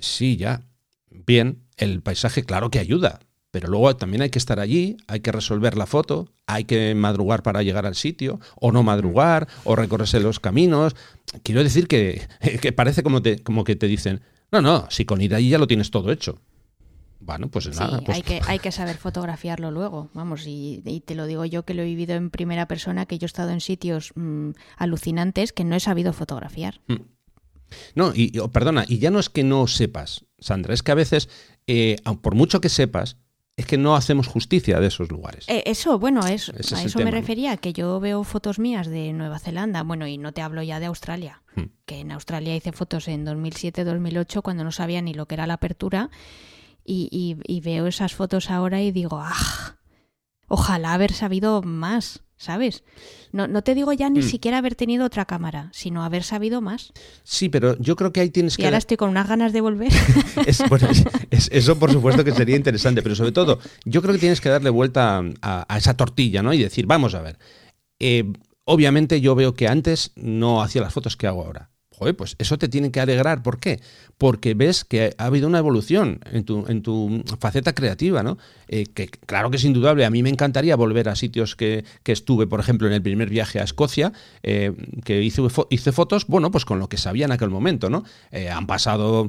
Sí, ya. Bien, el paisaje claro que ayuda, pero luego también hay que estar allí, hay que resolver la foto, hay que madrugar para llegar al sitio, o no madrugar, o recorrerse los caminos. Quiero decir que, que parece como, te, como que te dicen, no, no, si con ir allí ya lo tienes todo hecho. Bueno, pues nada. Pues hay, que, hay que saber fotografiarlo luego. Vamos, y, te lo digo yo que lo he vivido en primera persona, que yo he estado en sitios mm, alucinantes que no he sabido fotografiar. Mm. No, y oh, perdona, y ya no es que no sepas, Sandra, es que a veces, eh, por mucho que sepas, es que no hacemos justicia de esos lugares. Eh, eso, bueno, a eso me refería, que yo veo fotos mías de Nueva Zelanda, bueno, y no te hablo ya de Australia, hmm. que en Australia hice fotos en 2007-2008 cuando no sabía ni lo que era la apertura, y, y veo esas fotos ahora y digo, ¡ah! Ojalá haber sabido más. ¿sabes? No, no te digo ya ni mm. siquiera haber tenido otra cámara, sino haber sabido más. Sí, pero yo creo que ahí tienes que... Y ahora estoy con unas ganas de volver. eso por supuesto que sería interesante, pero sobre todo yo creo que tienes que darle vuelta a, esa tortilla, ¿no? Y decir, vamos a ver, eh, obviamente yo veo que antes no hacía las fotos que hago ahora. Joder, pues eso te tiene que alegrar. ¿Por qué? Porque ves que ha habido una evolución en tu, en tu faceta creativa, ¿no? Eh, que claro que es indudable. A mí me encantaría volver a sitios que, estuve, por ejemplo, en el primer viaje a Escocia, eh, que hice, hice, fotos, bueno, pues con lo que sabía en aquel momento, ¿no? Eh, han pasado,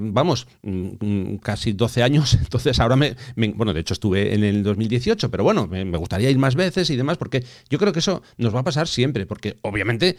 vamos, mm, mm, casi 12 años, entonces ahora me, Bueno, de hecho estuve en el 2018, pero bueno, me, gustaría ir más veces y demás, porque yo creo que eso nos va a pasar siempre, porque obviamente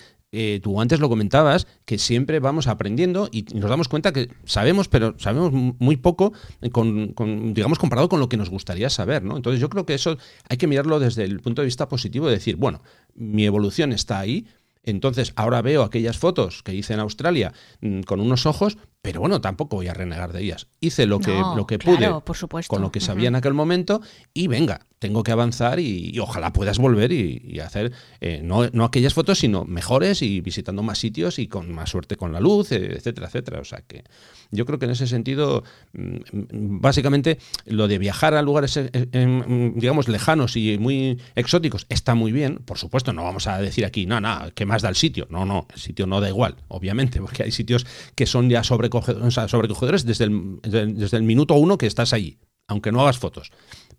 tú antes lo comentabas, que siempre vamos aprendiendo y nos damos cuenta que sabemos, pero sabemos muy poco, con, con, digamos, comparado con lo que nos gusta gustaría saber, ¿no? Entonces yo creo que eso hay que mirarlo desde el punto de vista positivo de decir, bueno, mi evolución está ahí, Entonces, ahora veo aquellas fotos que hice en Australia mm, con unos ojos, pero bueno, tampoco voy a renegar de ellas. Hice lo que, lo que pude por supuesto. con lo que sabía en aquel momento y venga, tengo que avanzar y, ojalá puedas volver y, hacer eh, no, no, aquellas fotos, sino mejores y visitando más sitios y con más suerte con la luz, etcétera, etcétera. O sea que yo creo que en ese sentido, mm, básicamente, lo de viajar a lugares, eh, eh, digamos, lejanos y muy exóticos está muy bien. Por supuesto, no vamos a decir aquí, no, no, ¿qué más da el sitio? No, no, el sitio no da igual, obviamente, porque hay sitios que son ya sobre sobrecogedores, desde, el, desde el minuto uno que estás allí, aunque no hagas fotos.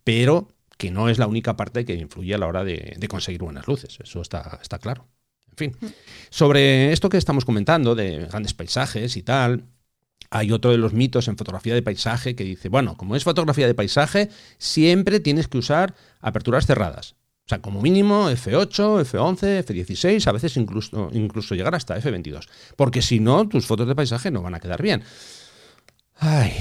Pero que no es la única parte que influye a la hora de, conseguir buenas luces, eso está, está claro. En fin, mm. sobre esto que estamos comentando de grandes paisajes y tal, hay otro de los mitos en fotografía de paisaje que dice, bueno, como es fotografía de paisaje, siempre tienes que usar aperturas cerradas. O sea, como mínimo F8, F11, F16, a veces incluso, incluso llegar hasta F22. Porque si no, tus fotos de paisaje no van a quedar bien. Ay,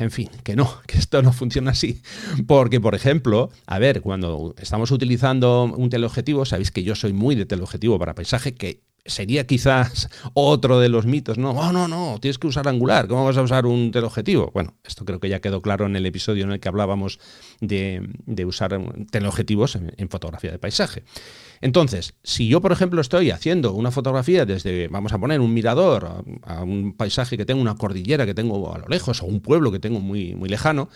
en fin, que no, que esto no funciona así. Porque, por ejemplo, a ver, cuando estamos utilizando un teleobjetivo, sabéis que yo soy muy de teleobjetivo para paisaje, que sería quizás otro de los mitos, ¿no? Oh, no, no, tienes que usar angular, ¿cómo vas a usar un teleobjetivo? Bueno, esto creo que ya quedó claro en el episodio en el que hablábamos de, usar teleobjetivos en, fotografía de paisaje. Entonces, si yo, por ejemplo, estoy haciendo una fotografía desde, vamos a poner, un mirador a, un paisaje que tengo, una cordillera que tengo a lo lejos, o un pueblo que tengo muy, muy lejano,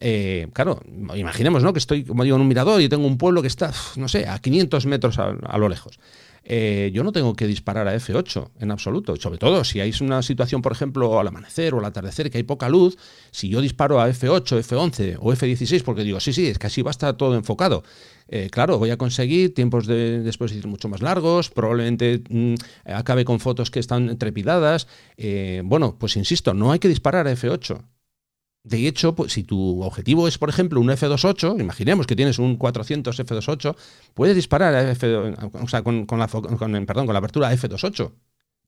eh, claro, imaginemos ¿no? que estoy, como digo, en un mirador y tengo un pueblo que está, no sé, a 500 metros a lo lejos. Eh, yo no tengo que disparar a F8 en absoluto. Sobre todo si hay una situación, por ejemplo, al amanecer o al atardecer que hay poca luz, si yo disparo a F8, F11 o F16 porque digo, sí, sí, es que así va a estar todo enfocado. Eh, claro, voy a conseguir tiempos de, exposición mucho más largos, probablemente mm, acabe con fotos que están trepidadas. Eh, bueno, pues insisto, no hay que disparar a F8. De hecho, pues, si tu objetivo es, por ejemplo, un F28, imaginemos que tienes un 400 F28, puedes disparar a F, o sea, con, la, perdón, con la apertura F28.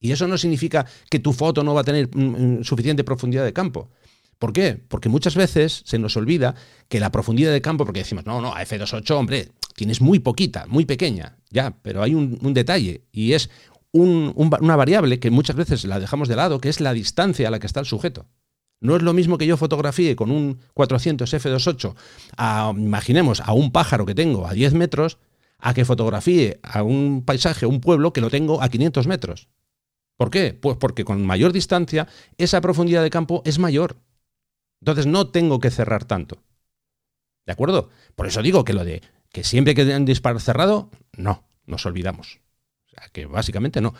Y eso no significa que tu foto no va a tener mm, mm, suficiente profundidad de campo. ¿Por qué? Porque muchas veces se nos olvida que la profundidad de campo, porque decimos, no, no, a F28, hombre, tienes muy poquita, muy pequeña, ya, pero hay un, detalle y es una variable que muchas veces la dejamos de lado, que es la distancia a la que está el sujeto. No es lo mismo que yo fotografíe con un 400 f2.8, a, imaginemos, a un pájaro que tengo a 10 metros, a que fotografíe a un paisaje, un pueblo que lo tengo a 500 metros. ¿Por qué? Pues porque con mayor distancia esa profundidad de campo es mayor. Entonces no tengo que cerrar tanto. ¿De acuerdo? Por eso digo que lo de que siempre que un disparo cerrado, no, nos olvidamos. O sea, que básicamente no.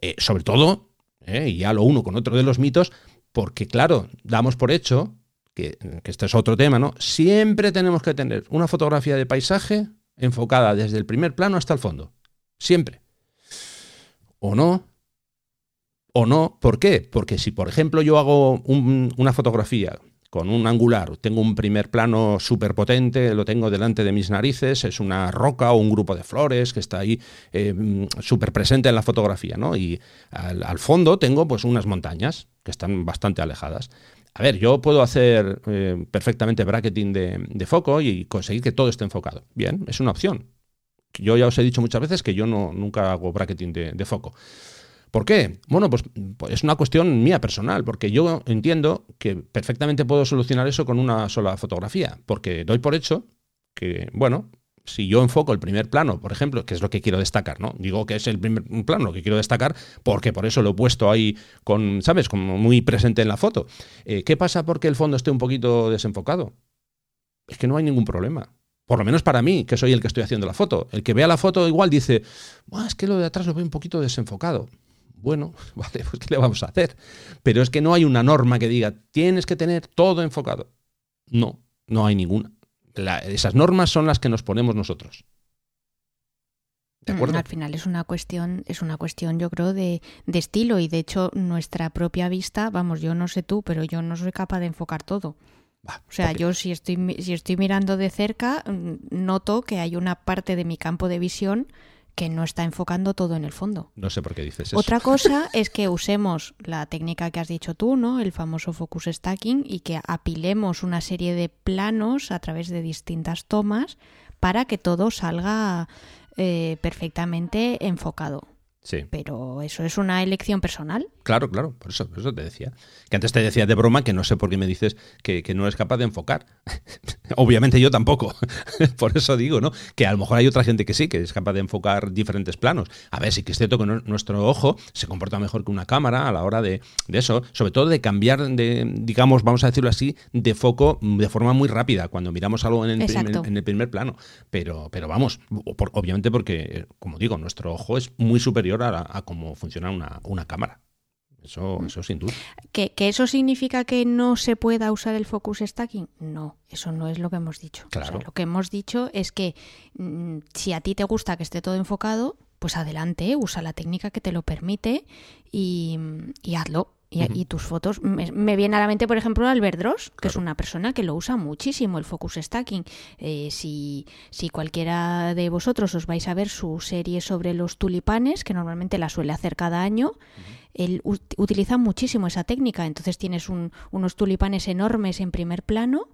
Eh, sobre todo, eh, y ya lo uno con otro de los mitos, porque claro, damos por hecho, que, este es otro tema, ¿no? Siempre tenemos que tener una fotografía de paisaje enfocada desde el primer plano hasta el fondo. Siempre. ¿O no? ¿O no? ¿Por qué? Porque si, por ejemplo, yo hago una fotografía con un angular, tengo un primer plano súper potente, lo tengo delante de mis narices, es una roca o un grupo de flores que está ahí eh, súper presente en la fotografía, ¿no? Y al, fondo tengo pues unas montañas que están bastante alejadas. A ver, yo puedo hacer eh, perfectamente bracketing de, foco y conseguir que todo esté enfocado. Bien, es una opción. Yo ya os he dicho muchas veces que yo no, nunca hago bracketing de foco. ¿Por qué? Bueno, pues, pues, es una cuestión mía personal, porque yo entiendo que perfectamente puedo solucionar eso con una sola fotografía, porque doy por hecho que, bueno, si yo enfoco el primer plano, por ejemplo, que es lo que quiero destacar, ¿no? Digo que es el primer plano lo que quiero destacar porque por eso lo he puesto ahí con, ¿sabes? Como muy presente en la foto. Eh, ¿Qué pasa porque el fondo esté un poquito desenfocado? Es que no hay ningún problema. Por lo menos para mí, que soy el que estoy haciendo la foto. El que vea la foto igual dice, es que lo de atrás lo veo un poquito desenfocado. Bueno, vale, pues ¿qué le vamos a hacer? Pero es que no hay una norma que diga, tienes que tener todo enfocado. No, no hay ninguna. esas normas son las que nos ponemos nosotros. ¿De mm, acuerdo? Al final es una cuestión, es una cuestión, yo creo, de, de, estilo y de hecho nuestra propia vista, vamos, yo no sé tú, pero yo no soy capaz de enfocar todo. o sea, yo si estoy, si estoy mirando de cerca, mm, noto que hay una parte de mi campo de visión que no está enfocando todo en el fondo. No sé por qué dices eso. Otra cosa es que usemos la técnica que has dicho tú, ¿no? El famoso focus stacking y que apilemos una serie de planos a través de distintas tomas para que todo salga eh, perfectamente enfocado. Sí. Pero eso es una elección personal. Claro, claro, por eso, por eso te decía. Que antes te decía de broma que no sé por qué me dices que, que no eres capaz de enfocar. Obviamente yo tampoco. por eso digo, ¿no? Que a lo mejor hay otra gente que sí, que es capaz de enfocar diferentes planos. A ver, sí que es cierto que no- nuestro ojo se comporta mejor que una cámara a la hora de, de eso, sobre todo de cambiar de, digamos, vamos a decirlo así, de foco de forma muy rápida cuando miramos algo en el, primer, en el primer plano. Pero, pero vamos, por- obviamente porque, como digo, nuestro ojo es muy superior a, cómo funciona una, una cámara. Eso, eso sin duda. ¿Que, que eso significa que no se pueda usar el focus stacking? No, eso no es lo que hemos dicho. O sea, Claro. lo que hemos dicho es que mm, si a ti te gusta que esté todo enfocado, pues adelante, usa la técnica que te lo permite y, y hazlo. Y, y tus fotos, me, me viene a la mente, por ejemplo, Albert Dross, que es una persona que lo usa muchísimo, el focus stacking. Eh, si, si cualquiera de vosotros os vais a ver su serie sobre los tulipanes, que normalmente la suele hacer cada año, él ut- utiliza muchísimo esa técnica. Entonces tienes un- unos tulipanes enormes en primer plano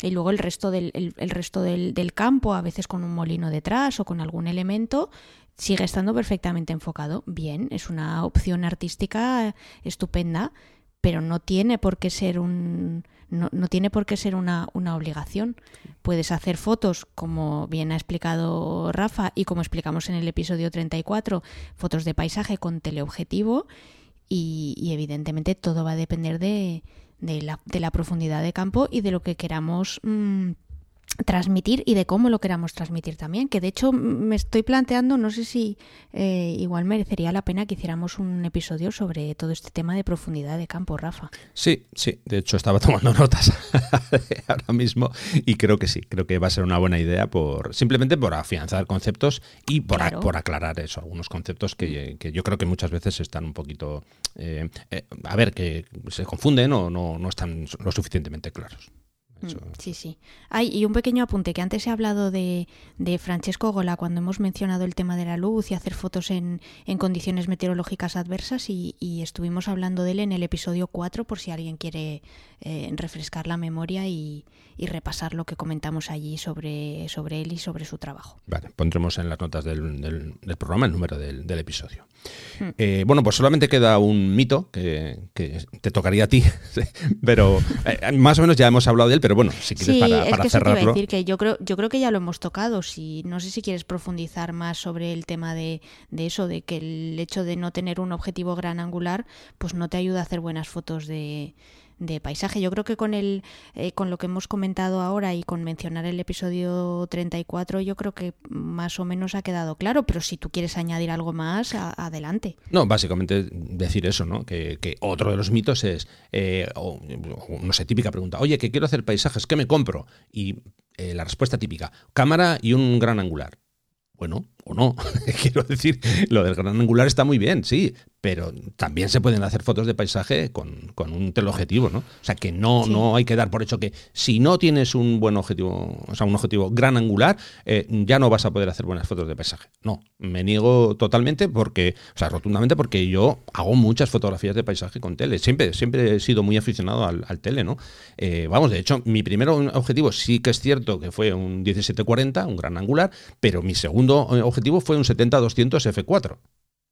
y luego el resto del, el, el resto del, del campo, a veces con un molino detrás o con algún elemento, sigue estando perfectamente enfocado. Bien, es una opción artística estupenda, pero no tiene por qué ser un no, no tiene por qué ser una, una obligación. Puedes hacer fotos, como bien ha explicado Rafa y como explicamos en el episodio 34, fotos de paisaje con teleobjetivo y, y evidentemente todo va a depender de, de la, de la profundidad de campo y de lo que queramos mm, transmitir y de cómo lo queramos transmitir también. Que de hecho me estoy planteando, no sé si eh, igual merecería la pena que hiciéramos un episodio sobre todo este tema de profundidad de campo, Rafa. Sí, sí. De hecho, estaba tomando notas ahora mismo y creo que sí. Creo que va a ser una buena idea por simplemente por afianzar conceptos y por, a- por aclarar eso, algunos conceptos que, que yo creo que muchas veces están un poquito, eh, eh, a ver, que se confunden o no, no están lo suficientemente claros. Eso- Mm, Sí, sí. Ay, y un pequeño apunte, que antes he hablado de, de Francesco Gola cuando hemos mencionado el tema de la luz y hacer fotos en, en condiciones meteorológicas adversas y, y estuvimos hablando de él en el episodio 4 por si alguien quiere eh, refrescar la memoria y, y repasar lo que comentamos allí sobre, sobre él y sobre su trabajo. Vale, pondremos en las notas del, del- del programa el número del, del episodio. Hmm. Eh, bueno, pues solamente queda un mito que, que te tocaría a ti, pero eh, más o menos ya hemos hablado de él, pero bueno, si quieres Sí, para, es que eso te iba a decir que yo creo, yo creo que ya lo hemos tocado. Si, no sé si quieres profundizar más sobre el tema de, de eso, de que el hecho de no tener un objetivo gran angular, pues no te ayuda a hacer buenas fotos de, de paisaje. Yo creo que con el, eh, con lo que hemos comentado ahora y con mencionar el episodio 34, yo creo que más o menos ha quedado claro. Pero si tú quieres añadir algo más, adelante. No, básicamente decir eso, ¿no? Que, que otro de los mitos es, eh, o, no sé, típica pregunta, oye, que quiero hacer paisajes, ¿qué me compro? Y eh, la respuesta típica, cámara y un gran angular. Bueno, o no. Quiero decir, lo del gran angular está muy bien, sí, pero también se pueden hacer fotos de paisaje con, con un teleobjetivo, ¿no? O sea, que no, Sí. no hay que dar por hecho que si no tienes un buen objetivo, o sea, un objetivo gran angular, eh, ya no vas a poder hacer buenas fotos de paisaje. No, me niego totalmente porque, o sea, rotundamente porque yo hago muchas fotografías de paisaje con tele. Siempre, siempre he sido muy aficionado al, al tele, ¿no? Eh, vamos, de hecho, mi primer objetivo sí que es cierto que fue un 1740, un gran angular, pero mi segundo eh, objetivo fue un 70-200 f4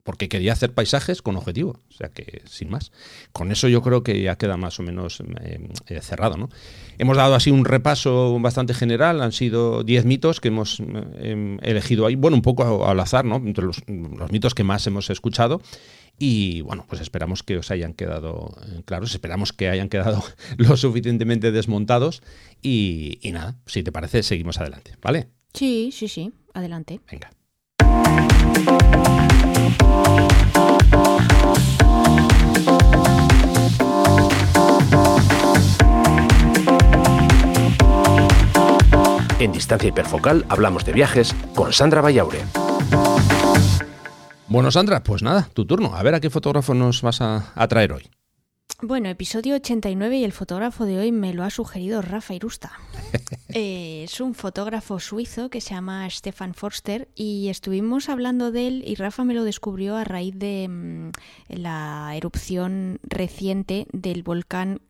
porque quería hacer paisajes con objetivo, o sea que sin más. Con eso yo creo que ya queda más o menos eh, eh, cerrado. ¿no? Hemos dado así un repaso bastante general, han sido 10 mitos que hemos eh, elegido ahí, bueno, un poco al azar, ¿no? entre los, los mitos que más hemos escuchado. Y bueno, pues esperamos que os hayan quedado claros, esperamos que hayan quedado lo suficientemente desmontados. Y, y nada, si te parece, seguimos adelante, ¿vale? Sí, sí, sí. Adelante. Venga. En Distancia Hiperfocal hablamos de viajes con Sandra Vallaure. Bueno, Sandra, pues nada, tu turno. A ver a qué fotógrafo nos vas a, a traer hoy. Bueno, episodio 89 y el fotógrafo de hoy me lo ha sugerido Rafa Irusta. Eh, es un fotógrafo suizo que se llama Stefan Forster y estuvimos hablando de él y Rafa me lo descubrió a raíz de mm, la erupción reciente del volcán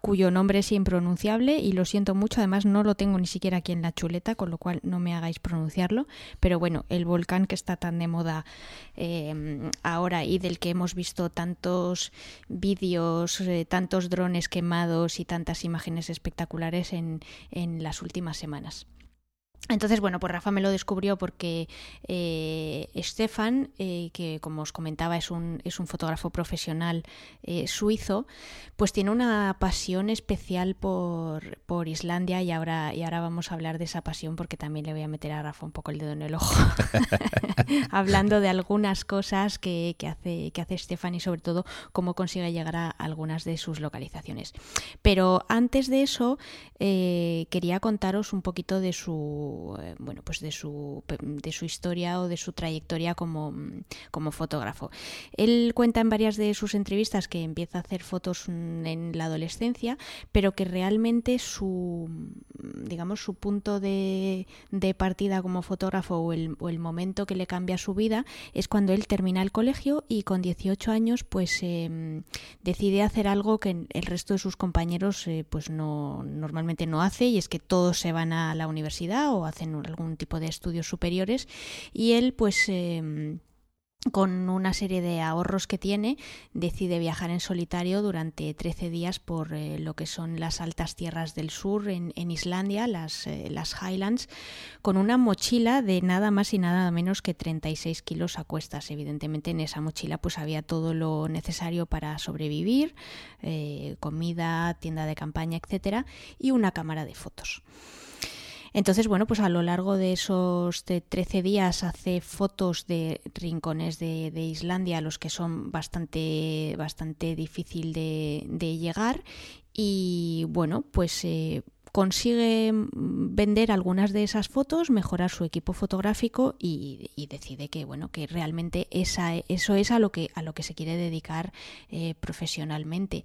cuyo nombre es impronunciable y lo siento mucho, además no lo tengo ni siquiera aquí en la chuleta, con lo cual no me hagáis pronunciarlo, pero bueno, el volcán que está tan de moda eh, ahora y del que hemos visto tantos vídeos, eh, tantos drones quemados y tantas imágenes espectaculares en, en las últimas semanas. Entonces, bueno, pues Rafa me lo descubrió porque eh, Stefan, eh, que como os comentaba es un, es un fotógrafo profesional eh, suizo, pues tiene una pasión especial por, por Islandia y ahora, y ahora vamos a hablar de esa pasión porque también le voy a meter a Rafa un poco el dedo en el ojo, hablando de algunas cosas que, que, hace, que hace Stefan y sobre todo cómo consigue llegar a algunas de sus localizaciones. Pero antes de eso, quería contaros un poquito de su eh, bueno, pues de su, de su historia o de su trayectoria como, como fotógrafo. Él cuenta en varias de sus entrevistas que empieza a hacer fotos en la adolescencia, pero que realmente su, digamos, su punto de, partida como fotógrafo o el, o el, momento que le cambia su vida es cuando él termina el colegio y con 18 años pues eh, decide hacer algo que el resto de sus compañeros eh, pues no normalmente no hace y es que todos se van a la universidad o hacen algún tipo de estudios superiores y él pues em, con una serie de ahorros que tiene, decide viajar en solitario durante 13 días por eh, lo que son las altas tierras del sur en, Islandia, las, eh, las, Highlands, con una mochila de nada más y nada menos que 36 kilos a cuestas. Evidentemente en esa mochila pues había todo lo necesario para sobrevivir, eh, comida, tienda de campaña, etcétera, y una cámara de fotos. Entonces, bueno, pues a lo largo de esos 13 días hace fotos de rincones de, Islandia a los que son bastante, bastante difícil de, de llegar. Y bueno, pues eh, consigue vender algunas de esas fotos, mejorar su equipo fotográfico y, decide que bueno que realmente esa, eso es a lo que a lo que se quiere dedicar eh, profesionalmente.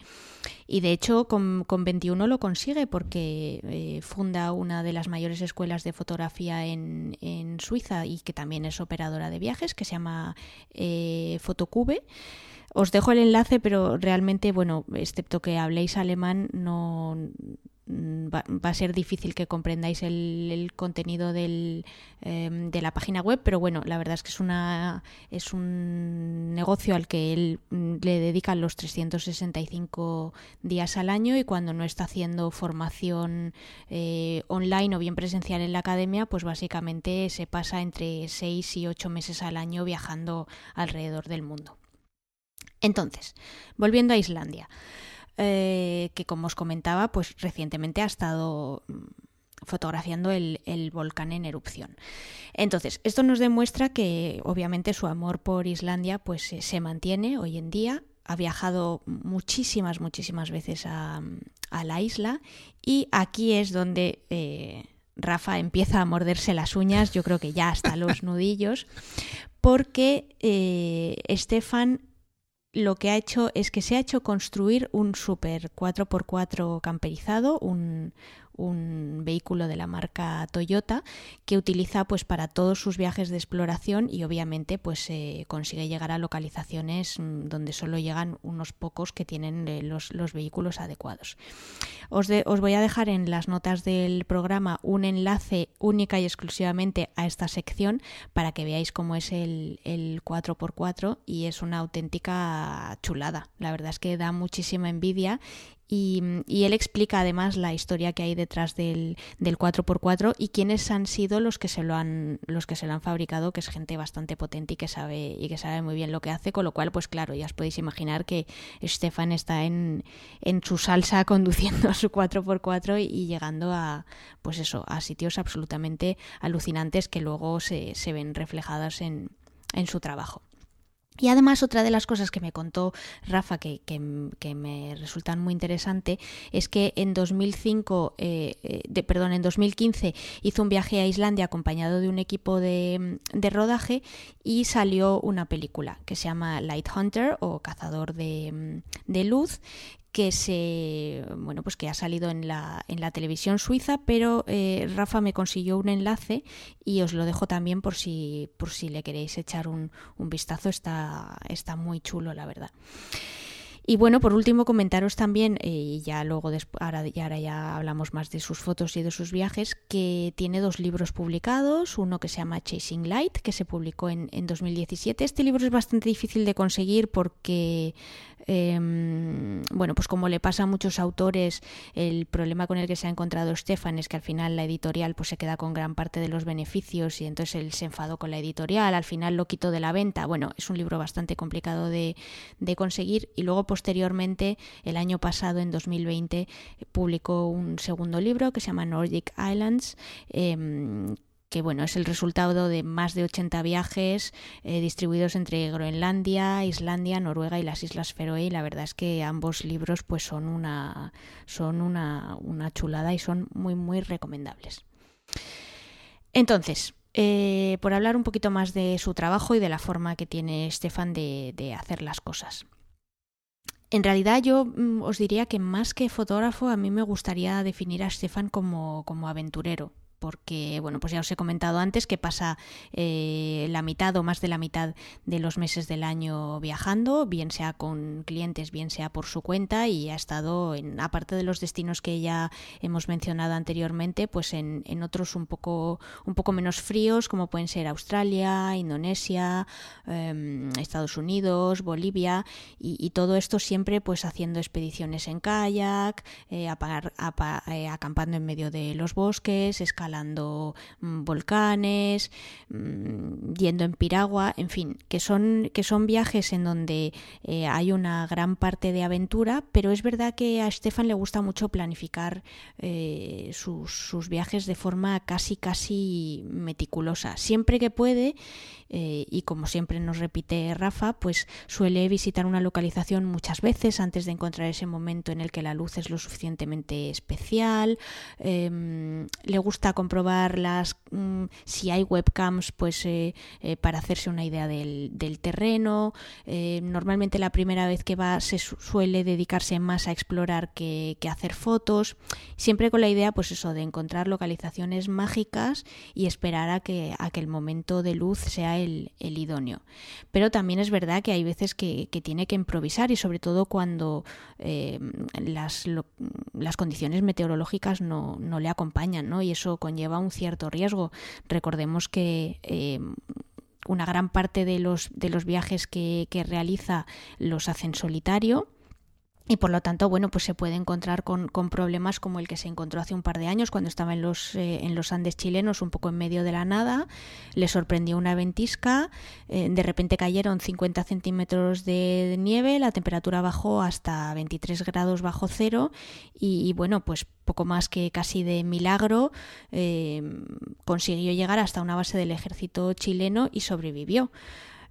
Y de hecho con, con 21 lo consigue porque eh, funda una de las mayores escuelas de fotografía en, en, Suiza y que también es operadora de viajes que se llama eh, Fotocube. Os dejo el enlace, pero realmente, bueno, excepto que habléis alemán, no, Mm, va, a ser difícil que comprendáis el, contenido del, em, de la página web, pero bueno, la verdad es que es, una, es un negocio al que él mm, le dedica los 365 días al año y cuando no está haciendo formación eh, online o bien presencial en la academia, pues básicamente se pasa entre 6 y 8 meses al año viajando alrededor del mundo. Entonces, volviendo a Islandia. Eh, que como os comentaba, pues recientemente ha estado mm, fotografiando el, volcán en erupción. Entonces, esto nos demuestra que obviamente su amor por Islandia pues se mantiene hoy en día. Ha viajado muchísimas, muchísimas veces a, la isla y aquí es donde eh, Rafa empieza a morderse las uñas, yo creo que ya hasta los nudillos, porque eh, Estefan lo que ha hecho es que se ha hecho construir un super 4x4 camperizado, un, un vehículo de la marca Toyota que utiliza pues para todos sus viajes de exploración y obviamente pues eh, consigue llegar a localizaciones mm, donde solo llegan unos pocos que tienen eh, los, vehículos adecuados. Os, os, voy a dejar en las notas del programa un enlace única y exclusivamente a esta sección para que veáis cómo es el, el 4x4 y es una auténtica chulada. La verdad es que da muchísima envidia y, él explica además la historia que hay detrás del, del 4x4 y quiénes han sido los que se lo han los que se lo han fabricado, que es gente bastante potente y que sabe y que sabe muy bien lo que hace, con lo cual pues claro, ya os podéis imaginar que Stefan está en, en su salsa conduciendo su 4x4 y, llegando a pues eso, a sitios absolutamente alucinantes que luego se, se ven reflejados en, en su trabajo. Y además otra de las cosas que me contó Rafa que, que, me resultan muy interesante es que en 2005, eh, eh, de, perdón, en 2015 hizo un viaje a Islandia acompañado de un equipo de, de, rodaje y salió una película que se llama Light Hunter o Cazador de, de Luz que se bueno pues que ha salido en la, en la televisión suiza pero eh, Rafa me consiguió un enlace y os lo dejo también por si por si le queréis echar un, un vistazo. Está está muy chulo la verdad Y bueno, por último, comentaros también, eh, y ya luego, ahora, ahora ya hablamos más de sus fotos y de sus viajes, que tiene dos libros publicados, uno que se llama Chasing Light, que se publicó en, en 2017. Este libro es bastante difícil de conseguir porque eh, bueno, pues como le pasa a muchos autores, el problema con el que se ha encontrado Stefan es que al final la editorial pues se queda con gran parte de los beneficios y entonces él se enfadó con la editorial, al final lo quitó de la venta. Bueno, es un libro bastante complicado de, de conseguir y luego posteriormente, el año pasado, en 2020, publicó un segundo libro que se llama Nordic Islands. Eh, que bueno, es el resultado de más de 80 viajes eh, distribuidos entre Groenlandia, Islandia, Noruega y las Islas Feroe y la verdad es que ambos libros pues son una son una, una chulada y son muy muy recomendables. Entonces, eh, por hablar un poquito más de su trabajo y de la forma que tiene Stefan de, de hacer las cosas. En realidad yo mm, os diría que más que fotógrafo a mí me gustaría definir a Stefan como, como aventurero porque, bueno, pues ya os he comentado antes que pasa eh, la mitad o más de la mitad de los meses del año viajando, bien sea con clientes, bien sea por su cuenta, y ha estado, en, aparte de los destinos que ya hemos mencionado anteriormente, pues en, en otros un poco, un poco menos fríos, como pueden ser Australia, Indonesia, eh, Estados Unidos, Bolivia, y, todo esto siempre pues haciendo expediciones en kayak, eh, eh, acampando en medio de los bosques, escalando Mm, volcanes, mm, yendo en piragua, en fin, que son, que son viajes en donde eh, hay una gran parte de aventura, pero es verdad que a Stefan le gusta mucho planificar eh, sus, sus viajes de forma casi, casi meticulosa. Siempre que puede, eh, y como siempre nos repite Rafa, pues suele visitar una localización muchas veces antes de encontrar ese momento en el que la luz es lo suficientemente especial. Eh, le gusta comprobar las mm, si hay webcams, pues eh, eh, para hacerse una idea del, del terreno. Normalmente la primera vez que va se su suele dedicarse más a explorar que, que hacer fotos, siempre con la idea, pues eso, de encontrar localizaciones mágicas y esperar a que, a que el momento de luz sea el, idóneo. Pero también es verdad que hay veces que, tiene que improvisar y sobre todo cuando eh, las, las condiciones meteorológicas no, no le acompañan, ¿no? Y eso conlleva un cierto riesgo. Recordemos que eh, una gran parte de los, de los viajes que, que realiza los hace en solitario y por lo tanto, bueno, pues se puede encontrar con, con, problemas como el que se encontró hace un par de años cuando estaba en los, eh, en los Andes chilenos, un poco en medio de la nada, le sorprendió una ventisca, eh, de repente cayeron 50 centímetros de nieve, la temperatura bajó hasta 23 grados bajo cero y, bueno, pues poco más que casi de milagro eh, consiguió llegar hasta una base del ejército chileno y sobrevivió.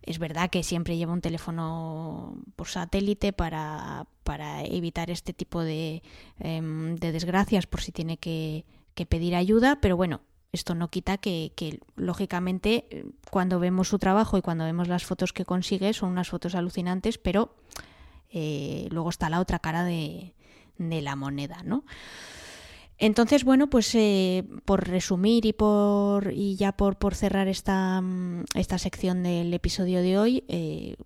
Es verdad que siempre lleva un teléfono por satélite para, para evitar este tipo de, eh, de, desgracias por si tiene que, que, pedir ayuda, pero bueno, esto no quita que, que, lógicamente, cuando vemos su trabajo y cuando vemos las fotos que consigue, son unas fotos alucinantes, pero eh, luego está la otra cara de, de la moneda, ¿no? Entonces, bueno, pues eh, por resumir y por y ya por, por cerrar esta, esta sección del episodio de hoy, eh,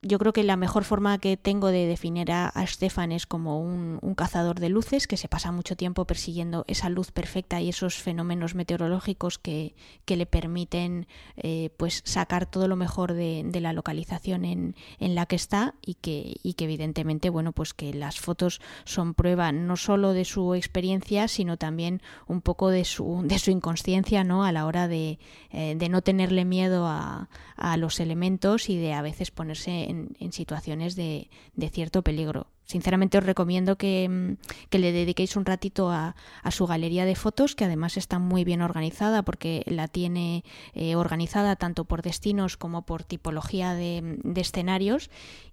yo creo que la mejor forma que tengo de definir a, a Stefan es como un, cazador de luces que se pasa mucho tiempo persiguiendo esa luz perfecta y esos fenómenos meteorológicos que, que le permiten eh, pues sacar todo lo mejor de, de la localización en, en, la que está y que, y que evidentemente bueno pues que las fotos son prueba no solo de su experiencia sino también un poco de su, de su inconsciencia ¿no? a la hora de, eh, de no tenerle miedo a, a los elementos y de a veces ponerse en, situaciones de, de, cierto peligro. Sinceramente os recomiendo que, mm, que le dediquéis un ratito a, a, su galería de fotos, que además está muy bien organizada porque la tiene eh, organizada tanto por destinos como por tipología de, de escenarios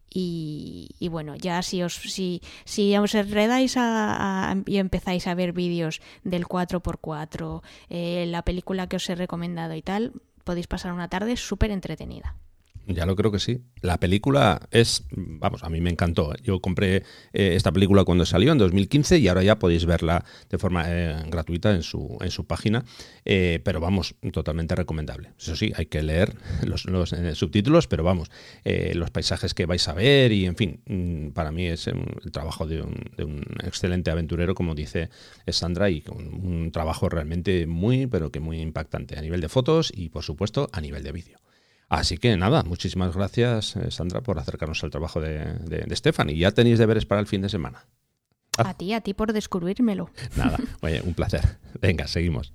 y, y, bueno, ya si os, si, si os enredáis a, a, y empezáis a ver vídeos del 4x4, eh, la película que os he recomendado y tal, podéis pasar una tarde súper entretenida. Ya lo creo que sí. La película es, vamos, a mí me encantó. ¿eh? Yo compré eh, esta película cuando salió en 2015 y ahora ya podéis verla de forma eh, gratuita en su, en su página. pero vamos, totalmente recomendable. Eso sí, hay que leer los, subtítulos, pero vamos, los paisajes que vais a ver y, en fin, mm, para mí es el trabajo de un, un excelente aventurero, como dice Sandra, y con un trabajo realmente muy, pero que muy impactante a nivel de fotos y, por supuesto, a nivel de vídeo. Así que nada, muchísimas gracias eh, Sandra por acercarnos al trabajo de, de, Stephanie. Ya tenéis deberes para el fin de semana. A ti, a ti por descubrirmelo. Nada, oye, un placer. Venga, seguimos.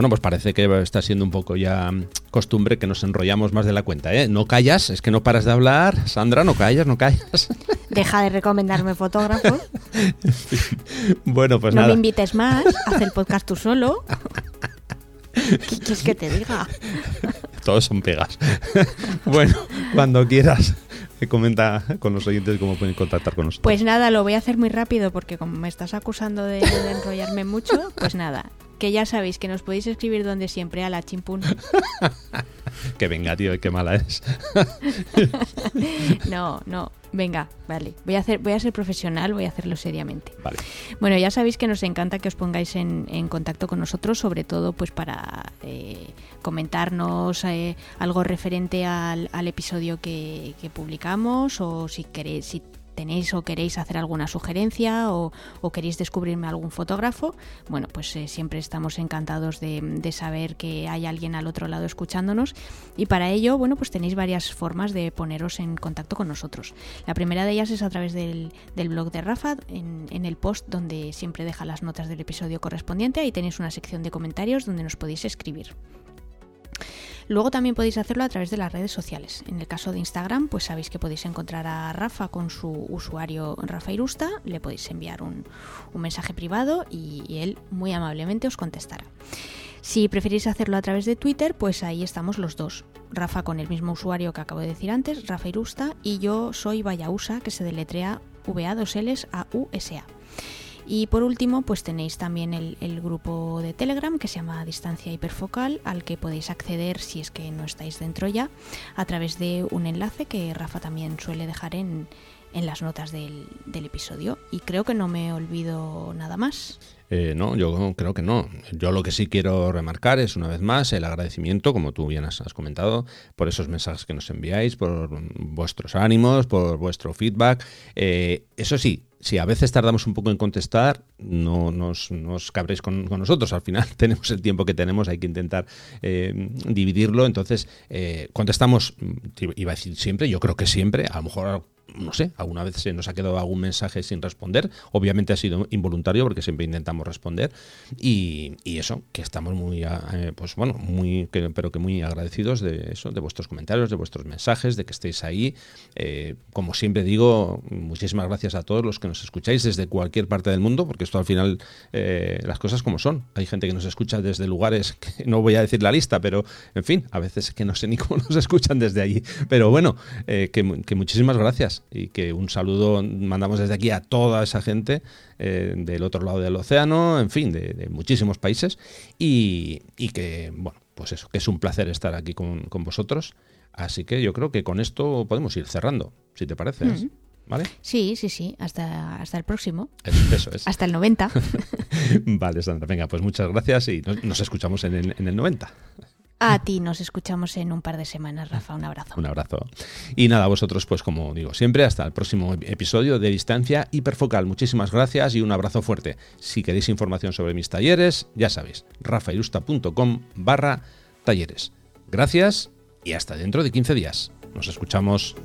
Bueno, pues parece que está siendo un poco ya costumbre que nos enrollamos más de la cuenta, ¿eh? No callas, es que no paras de hablar. Sandra, no callas, no callas. Deja de recomendarme fotógrafos. bueno, pues no nada. No me invites más, haz el podcast tú solo. ¿Qué quieres que te diga? Todos son pegas. bueno, cuando quieras comenta con los oyentes cómo pueden contactar con nosotros. Pues nada, lo voy a hacer muy rápido porque como me estás acusando de, de enrollarme mucho, pues nada, que ya sabéis que nos podéis escribir donde siempre a la chimpún. que venga, tío, qué mala es. no, no, venga, vale. Voy a, hacer, voy a ser profesional, voy a hacerlo seriamente. Vale. Bueno, ya sabéis que nos encanta que os pongáis en, contacto con nosotros, sobre todo pues para eh, comentarnos eh, algo referente al, episodio que, que, publicamos o si queréis, si tenéis o queréis hacer alguna sugerencia o, queréis descubrirme algún fotógrafo, bueno, pues eh, siempre estamos encantados de, saber que hay alguien al otro lado escuchándonos y para ello, bueno, pues tenéis varias formas de poneros en contacto con nosotros. La primera de ellas es a través del, blog de Rafa, en, en el post donde siempre deja las notas del episodio correspondiente, ahí tenéis una sección de comentarios donde nos podéis escribir. Luego también podéis hacerlo a través de las redes sociales. En el caso de Instagram, pues sabéis que podéis encontrar a Rafa con su usuario Rafa Irusta, le podéis enviar un, mensaje privado y, él muy amablemente os contestará. Si preferís hacerlo a través de Twitter, pues ahí estamos los dos. Rafa con el mismo usuario que acabo de decir antes, Rafa Irusta, y yo soy Vayausa, que se deletrea VA2Ls a USA. Y por último, pues tenéis también el, grupo de Telegram que se llama Distancia Hiperfocal, al que podéis acceder si es que no estáis dentro ya, a través de un enlace que Rafa también suele dejar en, las notas del, episodio. Y creo que no me olvido nada más. Eh, no, yo creo que no. Yo lo que sí quiero remarcar es una vez más el agradecimiento, como tú bien has, comentado, por esos mensajes que nos enviáis, por vuestros ánimos, por vuestro feedback. Eh, eso sí, si a veces tardamos un poco en contestar, no nos, nos cabréis con, nosotros. Al final tenemos el tiempo que tenemos, hay que intentar eh, dividirlo. Entonces, eh, contestamos, iba a decir siempre, yo creo que siempre, a lo mejor no sé, alguna vez se nos ha quedado algún mensaje sin responder. Obviamente ha sido involuntario porque siempre intentamos responder. Y, eso, que estamos muy, eh, pues bueno, muy, pero que muy agradecidos de eso, de vuestros comentarios, de vuestros mensajes, de que estéis ahí. Eh, como siempre digo, muchísimas gracias a todos los que nos escucháis desde cualquier parte del mundo, porque esto al final, eh, las cosas como son. Hay gente que nos escucha desde lugares que no voy a decir la lista, pero en fin, a veces que no sé ni cómo nos escuchan desde allí. Pero bueno, que muchísimas gracias y que un saludo mandamos desde aquí a toda esa gente eh, del otro lado del océano, en fin, de, muchísimos países y, que, bueno, pues eso, que es un placer estar aquí con, vosotros. Así que yo creo que con esto podemos ir cerrando, si te parece. ¿Vale? Sí, sí, sí, hasta, hasta el próximo. Eso, es. hasta el 90. vale, Sandra, venga, pues muchas gracias y nos, escuchamos en el, en el 90. A ti nos escuchamos en un par de semanas, Rafa. Un abrazo. Un abrazo. Y nada, vosotros, pues como digo siempre, hasta el próximo episodio de Distancia Hiperfocal. Muchísimas gracias y un abrazo fuerte. Si queréis información sobre mis talleres, ya sabéis, rafairusta.com barra talleres. Gracias y hasta dentro de 15 días. Nos escuchamos.